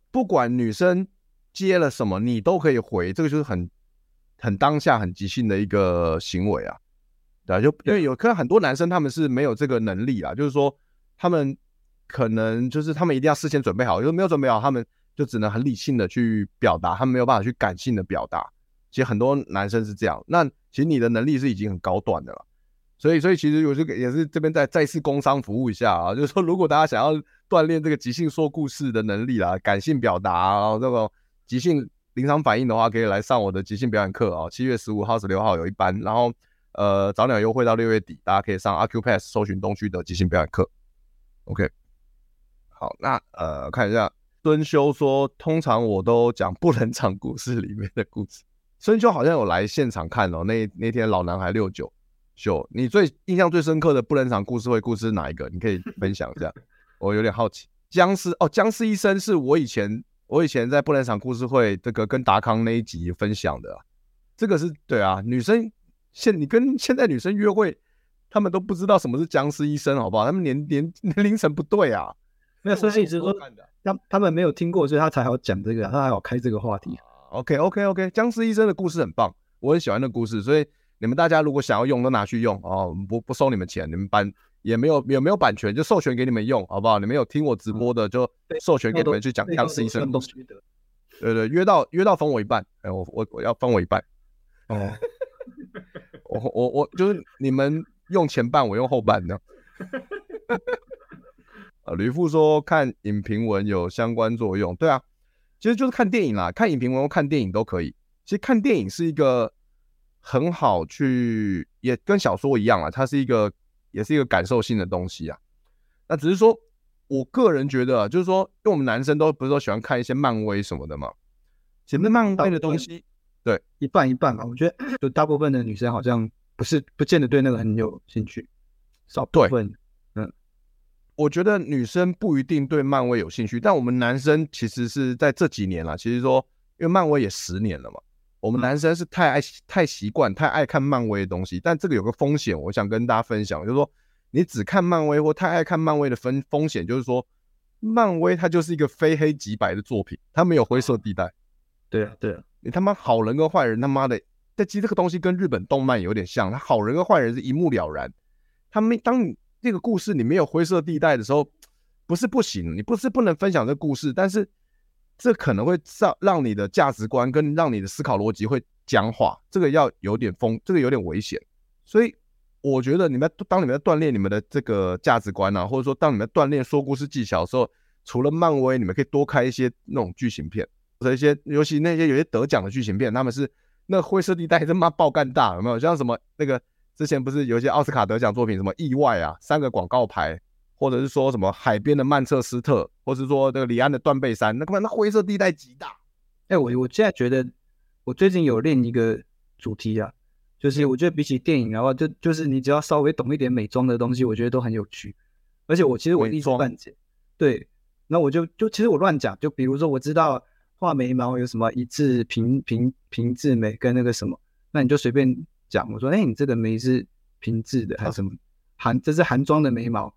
不管女生接了什么，你都可以回，这个就是很很当下很即兴的一个行为啊。对啊，就因为有可能很多男生他们是没有这个能力啊，就是说他们可能就是他们一定要事先准备好，就是没有准备好，他们就只能很理性的去表达，他们没有办法去感性的表达。其实很多男生是这样，那其实你的能力是已经很高端的了，所以所以其实我就也是这边再再次工商服务一下啊，就是说如果大家想要锻炼这个即兴说故事的能力啦，感性表达啊，然后这个即兴临场反应的话，可以来上我的即兴表演课啊，七月十五号、十六号有一班，然后。呃，早鸟优惠到六月底，大家可以上 a c u p a s s 搜寻东区的即兴表演课。OK，好，那呃看一下，孙修说，通常我都讲不能讲故事里面的故事。孙修好像有来现场看哦，那那天老男孩六九秀，你最印象最深刻的不冷场故事会故事是哪一个？你可以分享一下，我有点好奇。僵尸哦，僵尸医生是我以前我以前在不冷场故事会这个跟达康那一集分享的，这个是对啊，女生。现你跟现在女生约会，他们都不知道什么是僵尸医生，好不好？他们年年 年龄层不对啊。没有，所以是说，他他们没有听过，所以他才好讲这个，他才好开这个话题。OK OK OK，僵尸医生的故事很棒，我很喜欢那故事，所以你们大家如果想要用，都拿去用哦，不不收你们钱，你们版也没有也没有版权，就授权给你们用，好不好？你们有听我直播的，就授权给你们去讲僵尸医生。对对，约到约到分我一半，哎，我我我要分我一半。哦。我我我就是你们用前半，我用后半这样。呃，吕父说看影评文有相关作用，对啊，其实就是看电影啦，看影评文或看电影都可以。其实看电影是一个很好去，也跟小说一样啊，它是一个也是一个感受性的东西啊。那只是说，我个人觉得，就是说，因为我们男生都不是说喜欢看一些漫威什么的嘛，前面漫威的东西。对，一半一半吧。我觉得 就大部分的女生好像不是不见得对那个很有兴趣，少部分。嗯，我觉得女生不一定对漫威有兴趣，但我们男生其实是在这几年啦，其实说因为漫威也十年了嘛，我们男生是太爱太习惯太爱看漫威的东西，但这个有个风险，我想跟大家分享，就是说你只看漫威或太爱看漫威的风风险，就是说漫威它就是一个非黑即白的作品，它没有灰色地带。对啊，对啊。你他妈好人跟坏人他妈的，但其实这个东西跟日本动漫有点像，他好人跟坏人是一目了然。他没当你这个故事你没有灰色地带的时候，不是不行，你不是不能分享这个故事，但是这可能会让让你的价值观跟让你的思考逻辑会僵化，这个要有点风，这个有点危险。所以我觉得你们当你们在锻炼你们的这个价值观啊，或者说当你们锻炼说故事技巧的时候，除了漫威，你们可以多开一些那种剧情片。一些，尤其那些有些得奖的剧情片，他们是那灰色地带 他妈爆干大，有没有？像什么那个之前不是有一些奥斯卡得奖作品，什么意外啊，三个广告牌，或者是说什么海边的曼彻斯特，或者是说这个里安的断背山，那根本那灰色地带极大。哎、欸，我我现在觉得，我最近有练一个主题啊，就是我觉得比起电影的话，就就是你只要稍微懂一点美妆的东西，我觉得都很有趣。而且我其实我一知半解，对，那我就就其实我乱讲，就比如说我知道。画眉毛有什么一字平平平字眉跟那个什么？那你就随便讲。我说，哎、欸，你这个眉是平字的还是什么？韩这是韩妆的眉毛。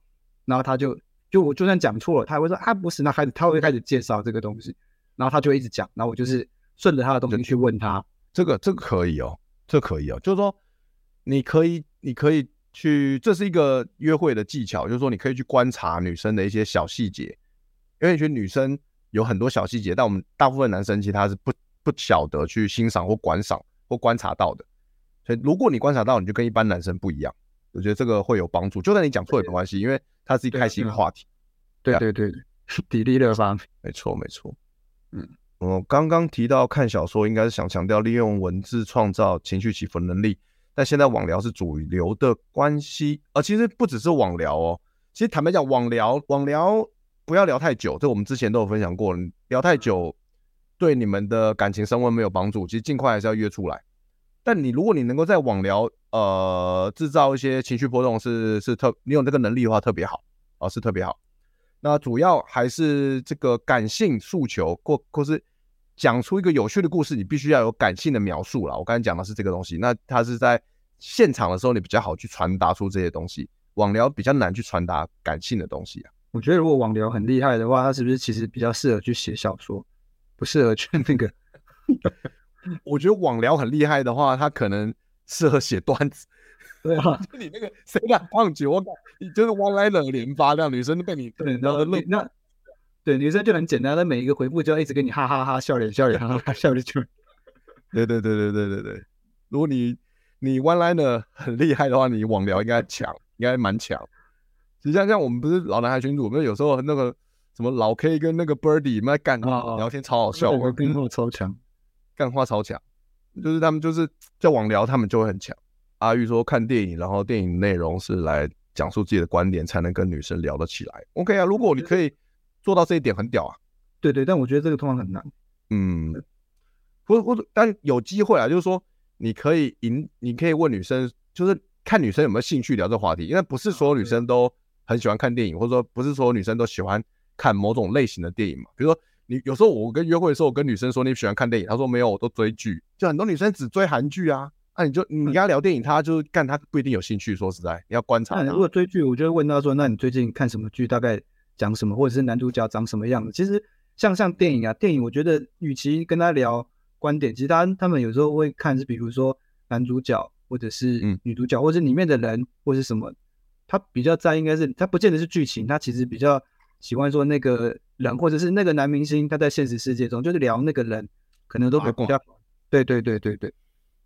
然后他就就我就算讲错了，他会说啊不是，那开始他会开始介绍这个东西，然后他就会一直讲。然后我就是顺着他的东西去问他，这个这个可以哦，这可以哦，就是说你可以你可以去，这是一个约会的技巧，就是说你可以去观察女生的一些小细节，因为你觉得女生有很多小细节，但我们大部分男生其实他是不不晓得去欣赏或观赏或观察到的，所以如果你观察到，你就跟一般男生不一样，我觉得这个会有帮助，就算你讲错也没关系，因为它是一个开心的话题。对对对，砥砺的方，没错没错，嗯。我刚刚提到看小说，应该是想强调利用文字创造情绪起伏能力。但现在网聊是主流的关系，呃其实不只是网聊哦。其实坦白讲，网聊网聊不要聊太久，这我们之前都有分享过。聊太久对你们的感情升温没有帮助。其实尽快还是要约出来。但你如果你能够在网聊呃制造一些情绪波动是，是是特你有这个能力的话，特别好啊、呃，是特别好。那主要还是这个感性诉求，或或是讲出一个有趣的故事，你必须要有感性的描述啦。我刚才讲的是这个东西，那它是在现场的时候，你比较好去传达出这些东西。网聊比较难去传达感性的东西啊。我觉得如果网聊很厉害的话，它是不是其实比较适合去写小说，不适合去那个？我觉得网聊很厉害的话，它可能适合写段子。对啊，就你那个谁敢忘记我敢，你就是 one liner 连发，让女生都被你对，然后那那对女生就很简单，那每一个回复就要一直给你哈哈哈笑脸笑脸哈哈哈笑脸就，对对对对对对对，如果你你 one liner 很厉害的话，你网聊应该强，应该蛮强。实际上像我们不是老男孩群主，我们有时候那个什么老 K 跟那个 Birdy 们在干聊天超好笑，我跟我超强，干话超强，就是他们就是在网聊，他们就会很强。阿玉说：“看电影，然后电影内容是来讲述自己的观点，才能跟女生聊得起来。OK 啊，如果你可以做到这一点，很屌啊。对对，但我觉得这个通常很难。嗯，或或者，但有机会啊，就是说你可以引，你可以问女生，就是看女生有没有兴趣聊这个话题。因为不是所有女生都很喜欢看电影，或者说不是所有女生都喜欢看某种类型的电影嘛。比如说，你有时候我跟约会的时候，我跟女生说你喜欢看电影，她说没有，我都追剧。就很多女生只追韩剧啊。”那、啊、你就你跟她聊电影，她就干，她不一定有兴趣。说实在，你要观察。如果追剧，我就会问她说：“那你最近看什么剧？大概讲什么？或者是男主角长什么样子？”其实像像电影啊，电影我觉得与其跟她聊观点，其实他他们有时候会看是比如说男主角或者是女主角，或者是里面的人或者是什么，她比较在意应该是她不见得是剧情，她其实比较喜欢说那个人或者是那个男明星他在现实世界中就是聊那个人，可能都比较对对对对对。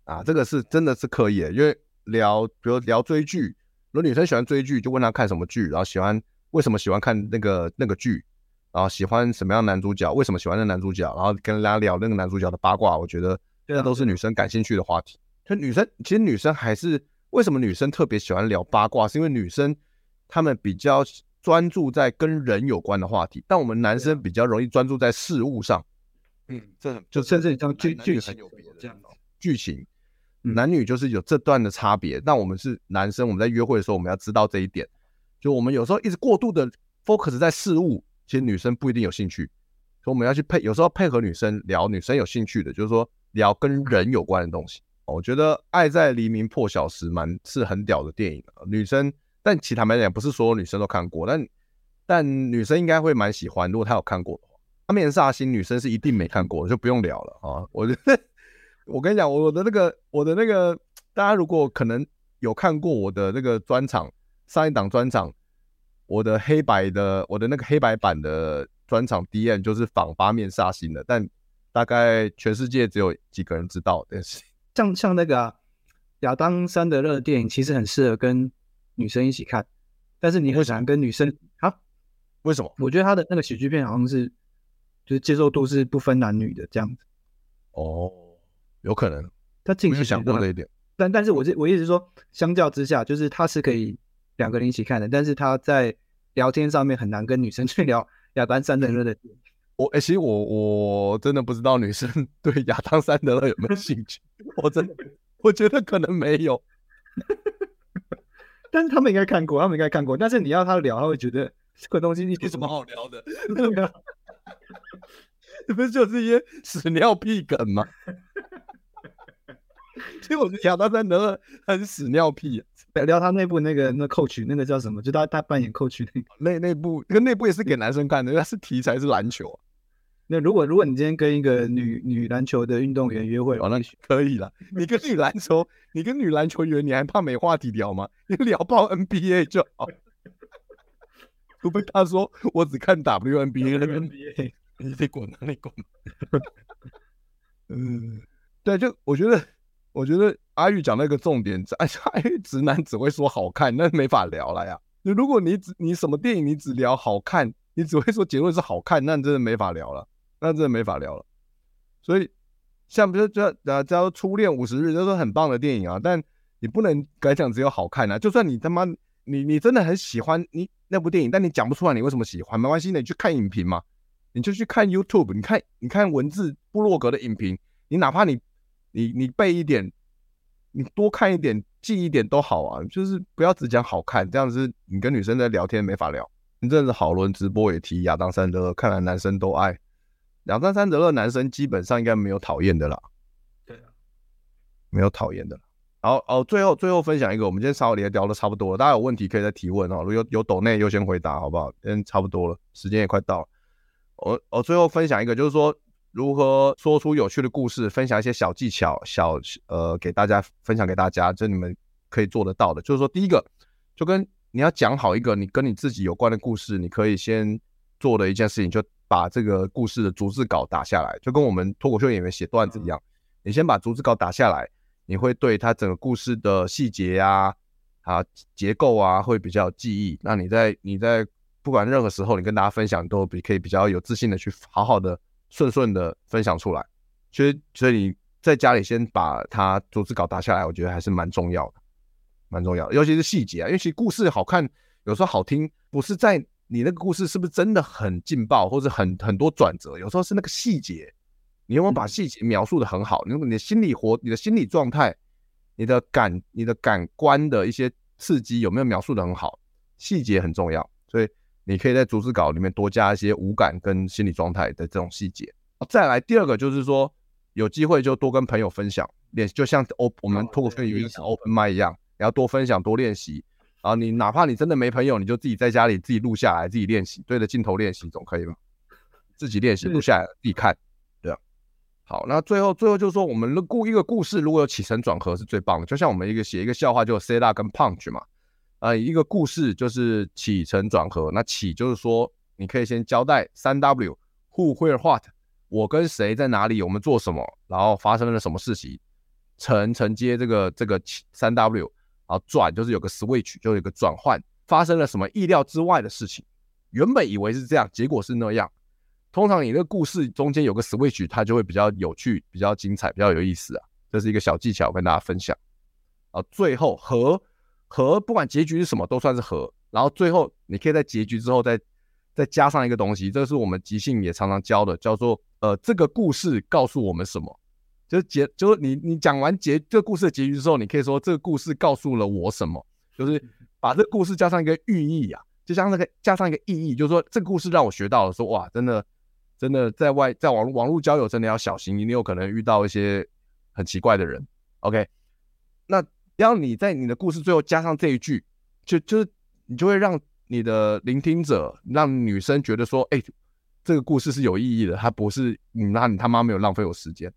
啊，这个是真的是可以的，因为聊，比如聊追剧，如果女生喜欢追剧，就问她看什么剧，然后喜欢为什么喜欢看那个那个剧，然后喜欢什么样的男主角，为什么喜欢那个男主角，然后跟人家聊那个男主角的八卦，我觉得这都是女生感兴趣的话题。就女生其实女生还是为什么女生特别喜欢聊八卦，是因为女生她们比较专注在跟人有关的话题，但我们男生比较容易专注在事物上。嗯，这就甚至像剧剧情这样剧情。男女就是有这段的差别，那我们是男生，我们在约会的时候，我们要知道这一点。就我们有时候一直过度的 focus 在事物，其实女生不一定有兴趣，所以我们要去配，有时候配合女生聊女生有兴趣的，就是说聊跟人有关的东西。我觉得《爱在黎明破晓时》蛮是很屌的电影，女生，但其他来讲不是所有女生都看过，但但女生应该会蛮喜欢，如果她有看过的话，《八面煞星》女生是一定没看过，就不用聊了啊，我觉得。我跟你讲，我的那个，我的那个，大家如果可能有看过我的那个专场，上一档专场，我的黑白的，我的那个黑白版的专场 DM 就是仿八面煞星的，但大概全世界只有几个人知道。但是像像那个、亚当·山德勒电影，其实很适合跟女生一起看，但是你会想跟女生啊？为什么？我觉得他的那个喜剧片好像是，就是接受度是不分男女的这样子。哦。有可能，他进去想过这一点，但但是我是我意思是说，相较之下，就是他是可以两个人一起看的，但是他在聊天上面很难跟女生 去聊亚当·山德勒的。我哎、欸，其实我我真的不知道女生 对亚当·山德勒有没有兴趣，我真的我觉得可能没有，但是他们应该看过，他们应该看过，但是你要他聊，他会觉得这个东西你有什么好聊的？这不是就是一些屎尿屁梗吗？其实我觉得亚当·山德勒很屎尿屁、啊，聊他内部那个那 coach 那个叫什么？就他他扮演 coach 那那那部，那那部也是给男生看的，他是题材是篮球、啊。那如果如果你今天跟一个女女篮球的运动员约会，哦，那可以了。你跟女篮球，你跟女篮球员，你还怕没话题聊吗？你聊爆 NBA 就好。除非他说我只看 WNBA 的 NBA，你得滚，你滚。嗯，对，就我觉得，我觉得阿玉讲那个重点，哎，阿玉直男只会说好看，那没法聊了呀。如果你只你什么电影你只聊好看，你只会说结论是好看，那真的没法聊了。那真的没法聊了，所以像比如说呃，叫《初恋五十日》都是很棒的电影啊，但你不能敢讲只有好看啊。就算你他妈你你真的很喜欢你那部电影，但你讲不出来你为什么喜欢，没关系，你去看影评嘛，你就去看 YouTube，你看你看文字部落格的影评，你哪怕你你你背一点，你多看一点记一点都好啊，就是不要只讲好看，这样子你跟女生在聊天没法聊。你真的是好伦直播也提亚当·山德，看来男生都爱。亚当·山德勒男生基本上应该没有讨厌的啦，对啊，没有讨厌的。好哦，最后最后分享一个，我们今天稍微也聊的差不多了，大家有问题可以再提问哦。如果有有抖内优先回答，好不好？今天差不多了，时间也快到了。我我最后分享一个，就是说如何说出有趣的故事，分享一些小技巧，小呃给大家分享给大家，这你们可以做得到的。就是说，第一个就跟你要讲好一个你跟你自己有关的故事，你可以先做的一件事情就。把这个故事的逐字稿打下来，就跟我们脱口秀演员写段子一样。你先把逐字稿打下来，你会对他整个故事的细节呀、啊、啊结构啊，会比较有记忆。那你在你在不管任何时候，你跟大家分享都比可以比较有自信的去好好的顺顺的分享出来。所以所以你在家里先把它逐字稿打下来，我觉得还是蛮重要的，蛮重要的，尤其是细节啊，因为其实故事好看，有时候好听不是在。你那个故事是不是真的很劲爆，或者很很多转折？有时候是那个细节，你有没有把细节描述的很好？你你的心理活，你的心理状态，你的感，你的感官的一些刺激有没有描述的很好？细节很重要，所以你可以在逐字稿里面多加一些五感跟心理状态的这种细节。再来第二个就是说，有机会就多跟朋友分享练习，就像我们脱口秀有一场 open mic 一样，你要多分享多练习。啊，你哪怕你真的没朋友，你就自己在家里自己录下来，自己练习，对着镜头练习总可以吧？自己练习录下来自己看，对啊。好，那最后最后就是说，我们故一个故事如果有起承转合是最棒的，就像我们一个写一个笑话就有 set up 跟 punch 嘛。啊，一个故事就是起承转合，那起就是说你可以先交代三 W，who where what，我跟谁在哪里，我们做什么，然后发生了什么事情，承承接这个这个三 W。然后转就是有个 switch，就有个转换，发生了什么意料之外的事情。原本以为是这样，结果是那样。通常你那个故事中间有个 switch，它就会比较有趣、比较精彩、比较有意思啊。这是一个小技巧，跟大家分享。啊，最后和和不管结局是什么，都算是和。然后最后你可以在结局之后再再加上一个东西，这是我们即兴也常常教的，叫做呃这个故事告诉我们什么。就是结，就是你你讲完结这个故事的结局之后，你可以说这个故事告诉了我什么？就是把这个故事加上一个寓意啊，就像那个加上一个意义，就是说这个故事让我学到了，说哇，真的真的在外在网网络交友真的要小心，你有可能遇到一些很奇怪的人。OK，那要你在你的故事最后加上这一句，就就是你就会让你的聆听者，让女生觉得说，哎，这个故事是有意义的，它不是你那你他妈没有浪费我时间。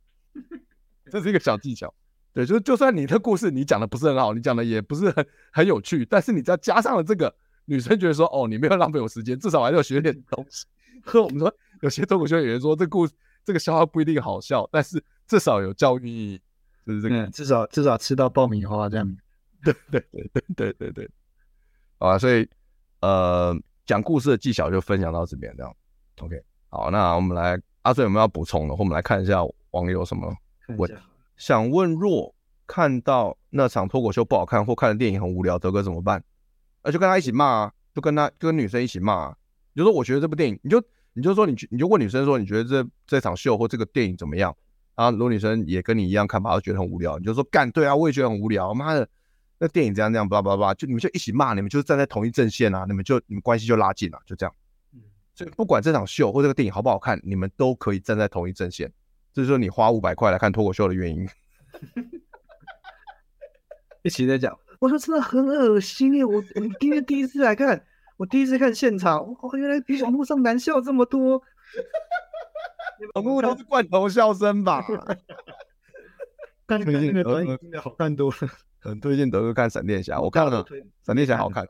这是一个小技巧，对，就是就算你的故事你讲的不是很好，你讲的也不是很很有趣，但是你只要加上了这个，女生觉得说，哦，你没有浪费我时间，至少还是要学点东西。和 我们说，有些脱口秀演员说，这故事这个笑话不一定好笑，但是至少有教育意义，就是这个，嗯、至少至少吃到爆米花这样。对对对对对对对，啊，所以呃，讲故事的技巧就分享到这边，这样。OK，好，那我们来，阿顺有没有要补充的？或我们来看一下网友什么。我想问，若看到那场脱口秀不好看，或看的电影很无聊，德哥怎么办？那就跟他一起骂啊，就跟他就跟女生一起骂啊。你就说我觉得这部电影，你就你就说你你就问女生说你觉得这这场秀或这个电影怎么样？啊，如果女生也跟你一样看法，她觉得很无聊，你就说干对啊，我也觉得很无聊。妈的，那电影这样这样，巴拉巴拉，就你们就一起骂，你们就是站在同一阵线啊，你们就你们关系就拉近了，就这样。所以不管这场秀或这个电影好不好看，你们都可以站在同一阵线。这是说你花五百块来看脱口秀的原因。一起在讲，我说真的很恶心耶！我我今天第一次来看，我第一次看现场，哇，原来比网络上难笑这么多。网络都是罐头笑声吧？但最近的短影真的好看多了，很推荐德哥看闪电侠，我看了，闪电侠好看，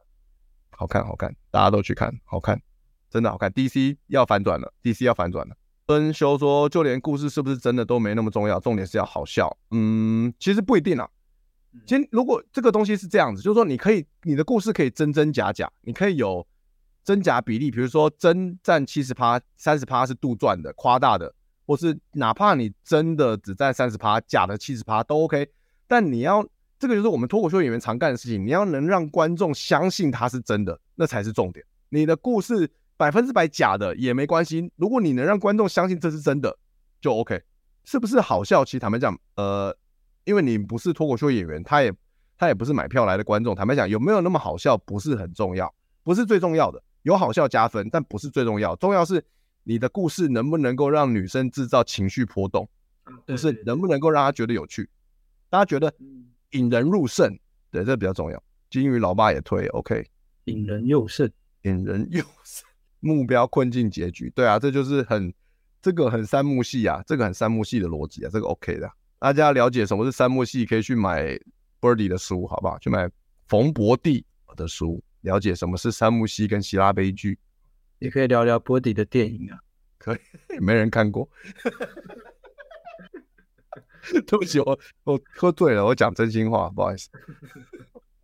好看，好看，大家都去看，好看，真的好看。DC 要反转了，DC 要反转了。恩修说，就连故事是不是真的都没那么重要，重点是要好笑。嗯，其实不一定啊。其实如果这个东西是这样子，就是说你可以，你的故事可以真真假假，你可以有真假比例，比如说真占七十趴，三十趴是杜撰的、夸大的，或是哪怕你真的只占三十趴，假的七十趴都 OK。但你要这个就是我们脱口秀演员常干的事情，你要能让观众相信它是真的，那才是重点。你的故事百分之百假的也没关系，如果你能让观众相信这是真的，就 OK。是不是好笑？其实坦白讲，呃。因为你不是脱口秀演员，他也他也不是买票来的观众。坦白讲，有没有那么好笑不是很重要，不是最重要的。有好笑加分，但不是最重要。重要是你的故事能不能够让女生制造情绪波动，就是能不能够让她觉得有趣，大家觉得引人入胜，对，这比较重要。金鱼老爸也推，OK，引人入胜，引人入胜，目标困境结局，对啊，这就是很这个很三幕戏啊，这个很三幕戏的逻辑啊，这个 OK 的。大家了解什么是三幕戏，可以去买 Birdy 的书，好不好？去买冯博蒂的书，了解什么是三幕戏跟希腊悲剧，也可以聊聊 Birdy 的电影啊。可以，没人看过。对不起，我我喝醉了，我讲真心话，不好意思。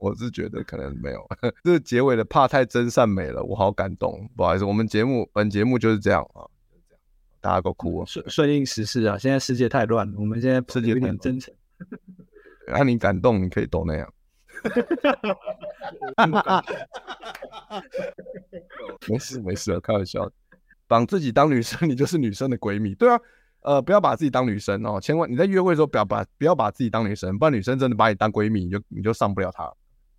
我是觉得可能没有，这个结尾的怕太真善美了，我好感动，不好意思。我们节目本节目就是这样啊。大家都哭啊！顺顺应时事啊！现在世界太乱了，我们现在世界有点真诚。让你感动，你可以都那样。没事没事，开玩笑。把自己当女生，你就是女生的闺蜜。对啊，呃，不要把自己当女生哦，千万你在约会的时候不要把不要把自己当女生，不然女生真的把你当闺蜜，你就你就上不了她。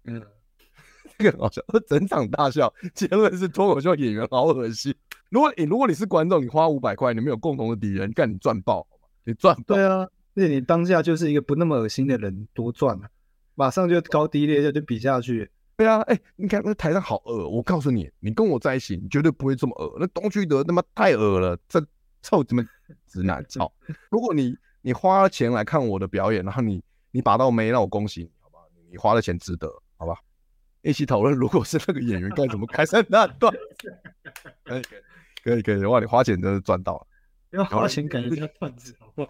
嗯，这个很好笑，整场大笑，结论是脱口秀演员好恶心。如果你如果你是观众，你花五百块，你们有共同的敌人，干你赚爆，你赚爆。对啊，那你当下就是一个不那么恶心的人，多赚啊！马上就高低劣就就比下去。对啊，哎、欸，你看那台上好恶，我告诉你，你跟我在一起，你绝对不会这么恶。那东区德他妈太恶了，这臭怎么直男操！如果你你花了钱来看我的表演，然后你你把到没，那我恭喜你，好吧？你花的钱值得？一起讨论，如果是那个演员该怎么开山那段。可 以可以。可以哇！你花钱真的赚到了，要花钱感觉比较赚子，好不好？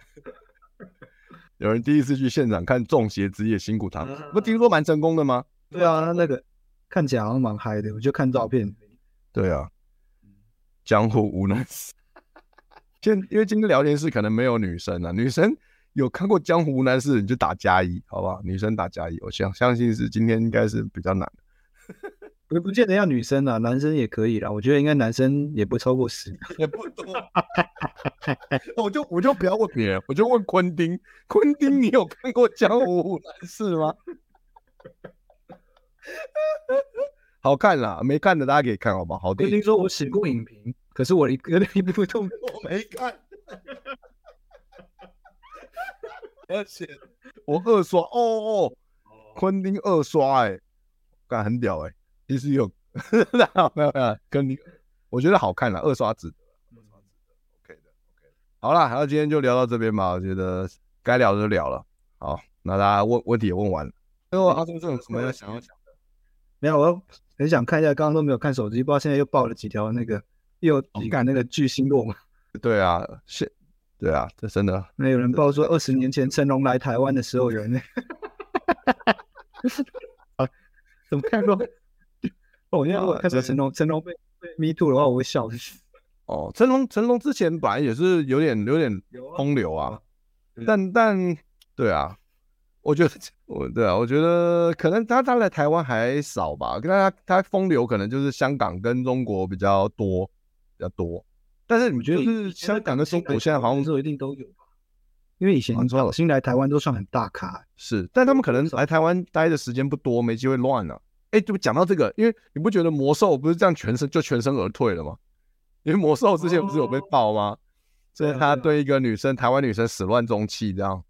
有人第一次去现场看《中邪之夜》辛苦他，不听说蛮成功的吗？对啊，那个看起来好像蛮嗨的，我就看照片。对啊，江湖无难事。今因为今天聊天室可能没有女生啊，女生有看过《江湖无难事》，你就打加一，好不好？女生打加一，我相相信是今天应该是比较难的。不不见得要女生啊，男生也可以啦。我觉得应该男生也不超过十，也不多。我就我就不要问别人，我就问昆丁。昆丁，你有看过《江湖无难事》吗？好看啦，没看的大家可以看，好不好？好，昆汀说我写过影评，可是我一个一部都我没看。而且我二刷哦哦，昆丁二刷哎、欸，感很屌哎、欸。其实有，没有没有，跟你我觉得好看了，二刷值得，二刷值得，OK 的，OK。好了，那今天就聊到这边吧，我觉得该聊的就聊了。好，那大家问问题也问完了，最后阿忠这种什么要想要讲的？没有，我很想看一下，刚刚都没有看手机，不知道现在又爆了几条那个又你看那个巨星落嘛？对啊，是，对啊，这真的。那有人爆说二十年前成龙来台湾的时候，有人啊，怎么看过？哦，因为我看成成龙，成龙被被 me too 的话，我会笑死。哦，成龙成龙之前本来也是有点有点风流啊，但但对啊，我觉得我对啊，我觉得可能他他来台湾还少吧，跟他他风流可能就是香港跟中国比较多比较多，但是你觉得是香港跟中国现在好像说一定都有吧？因为以前说新来台湾都算很大咖，是，但他们可能来台湾待的时间不多，没机会乱了。哎，就讲到这个，因为你不觉得魔兽不是这样全身就全身而退了吗？因为魔兽之前不是有被爆吗？所以他对一个女生，台湾女生始乱终弃这样，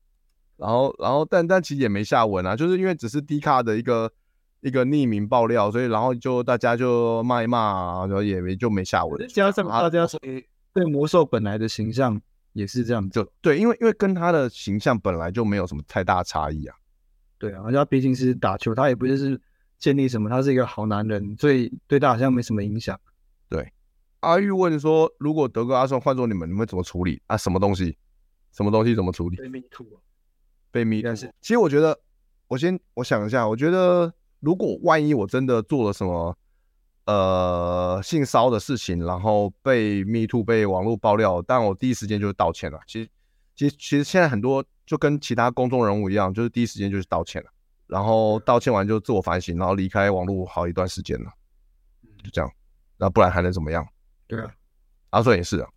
然后然后但但其实也没下文啊，就是因为只是低卡的一个一个匿名爆料，所以然后就大家就骂一骂，然后也没就没下文。加上大家对魔兽本来的形象也是这样，就对，因为因为跟他的形象本来就没有什么太大差异啊。对啊，而且他毕竟是打球，他也不是是建立什么，他是一个好男人，所以对他好像没什么影响。对，阿玉问说，如果德哥阿松换做你们，你们会怎么处理啊？什么东西？什么东西怎么处理？被 me too 啊，被 me too。其实我觉得，我先我想一下，我觉得如果万一我真的做了什么呃性骚的事情，然后被 me too 被网络爆料，但我第一时间就是道歉了。其实，其实其实现在很多。就跟其他公众人物一样，就是第一时间就是道歉了，然后道歉完就自我反省，然后离开网络好一段时间了，就这样，那不然还能怎么样？对啊，阿顺也是啊，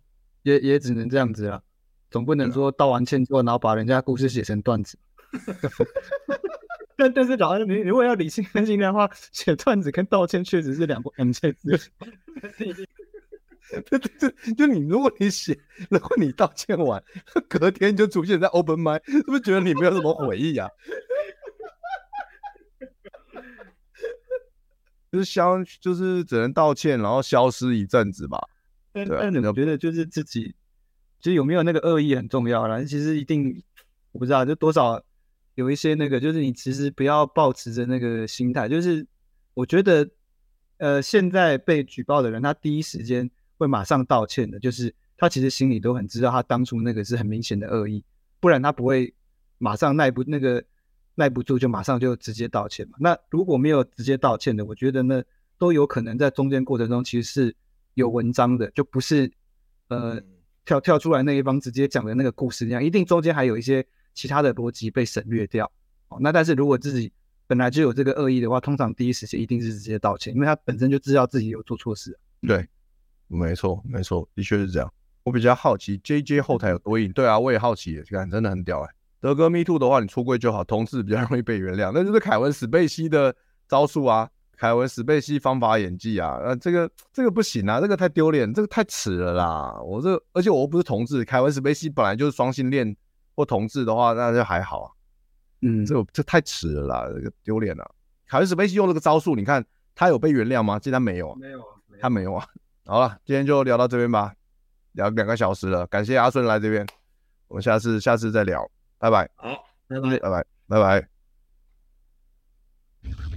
也也只能这样子了，总不能说道完歉之后，然后把人家故事写成段子。但但是老安，你如果要理性分析的话，写段子跟道歉确实是两不两件事。对 对对，就你，如果你写，如果你道歉完，隔天就出现在 open mic，是不是觉得你没有什么悔意啊？就是消，就是只能道歉，然后消失一阵子吧。但但你觉得就是自己，其实有没有那个恶意很重要啦。其实一定，我不知道，就多少有一些那个，就是你其实不要抱持着那个心态。就是我觉得，呃，现在被举报的人，他第一时间。会马上道歉的，就是他其实心里都很知道，他当初那个是很明显的恶意，不然他不会马上耐不那个耐不住就马上就直接道歉嘛。那如果没有直接道歉的，我觉得呢都有可能在中间过程中其实是有文章的，就不是呃跳跳出来那一方直接讲的那个故事那样，一定中间还有一些其他的逻辑被省略掉。哦，那但是如果自己本来就有这个恶意的话，通常第一时间一定是直接道歉，因为他本身就知道自己有做错事。对。没错，没错，的确是这样。我比较好奇，JJ 后台有多硬？对啊，我也好奇，看真的很屌哎。德哥 Me Too 的话，你出柜就好，同志比较容易被原谅，那就是凯文史贝西的招数啊，凯文史贝西方法演技啊，呃，这个这个不行啊，这个太丢脸，这个太耻了啦。我这，而且我又不是同志，凯文史贝西本来就是双性恋或同志的话，那就还好啊。嗯，这这太迟了啦，这个丢脸了。卡斯贝西用这个招数，你看他有被原谅吗？竟然没有啊，没有啊，他没有啊。好了，今天就聊到这边吧，聊两个小时了，感谢阿顺来这边，我们下次下次再聊，拜拜。好，拜拜，拜拜，拜拜。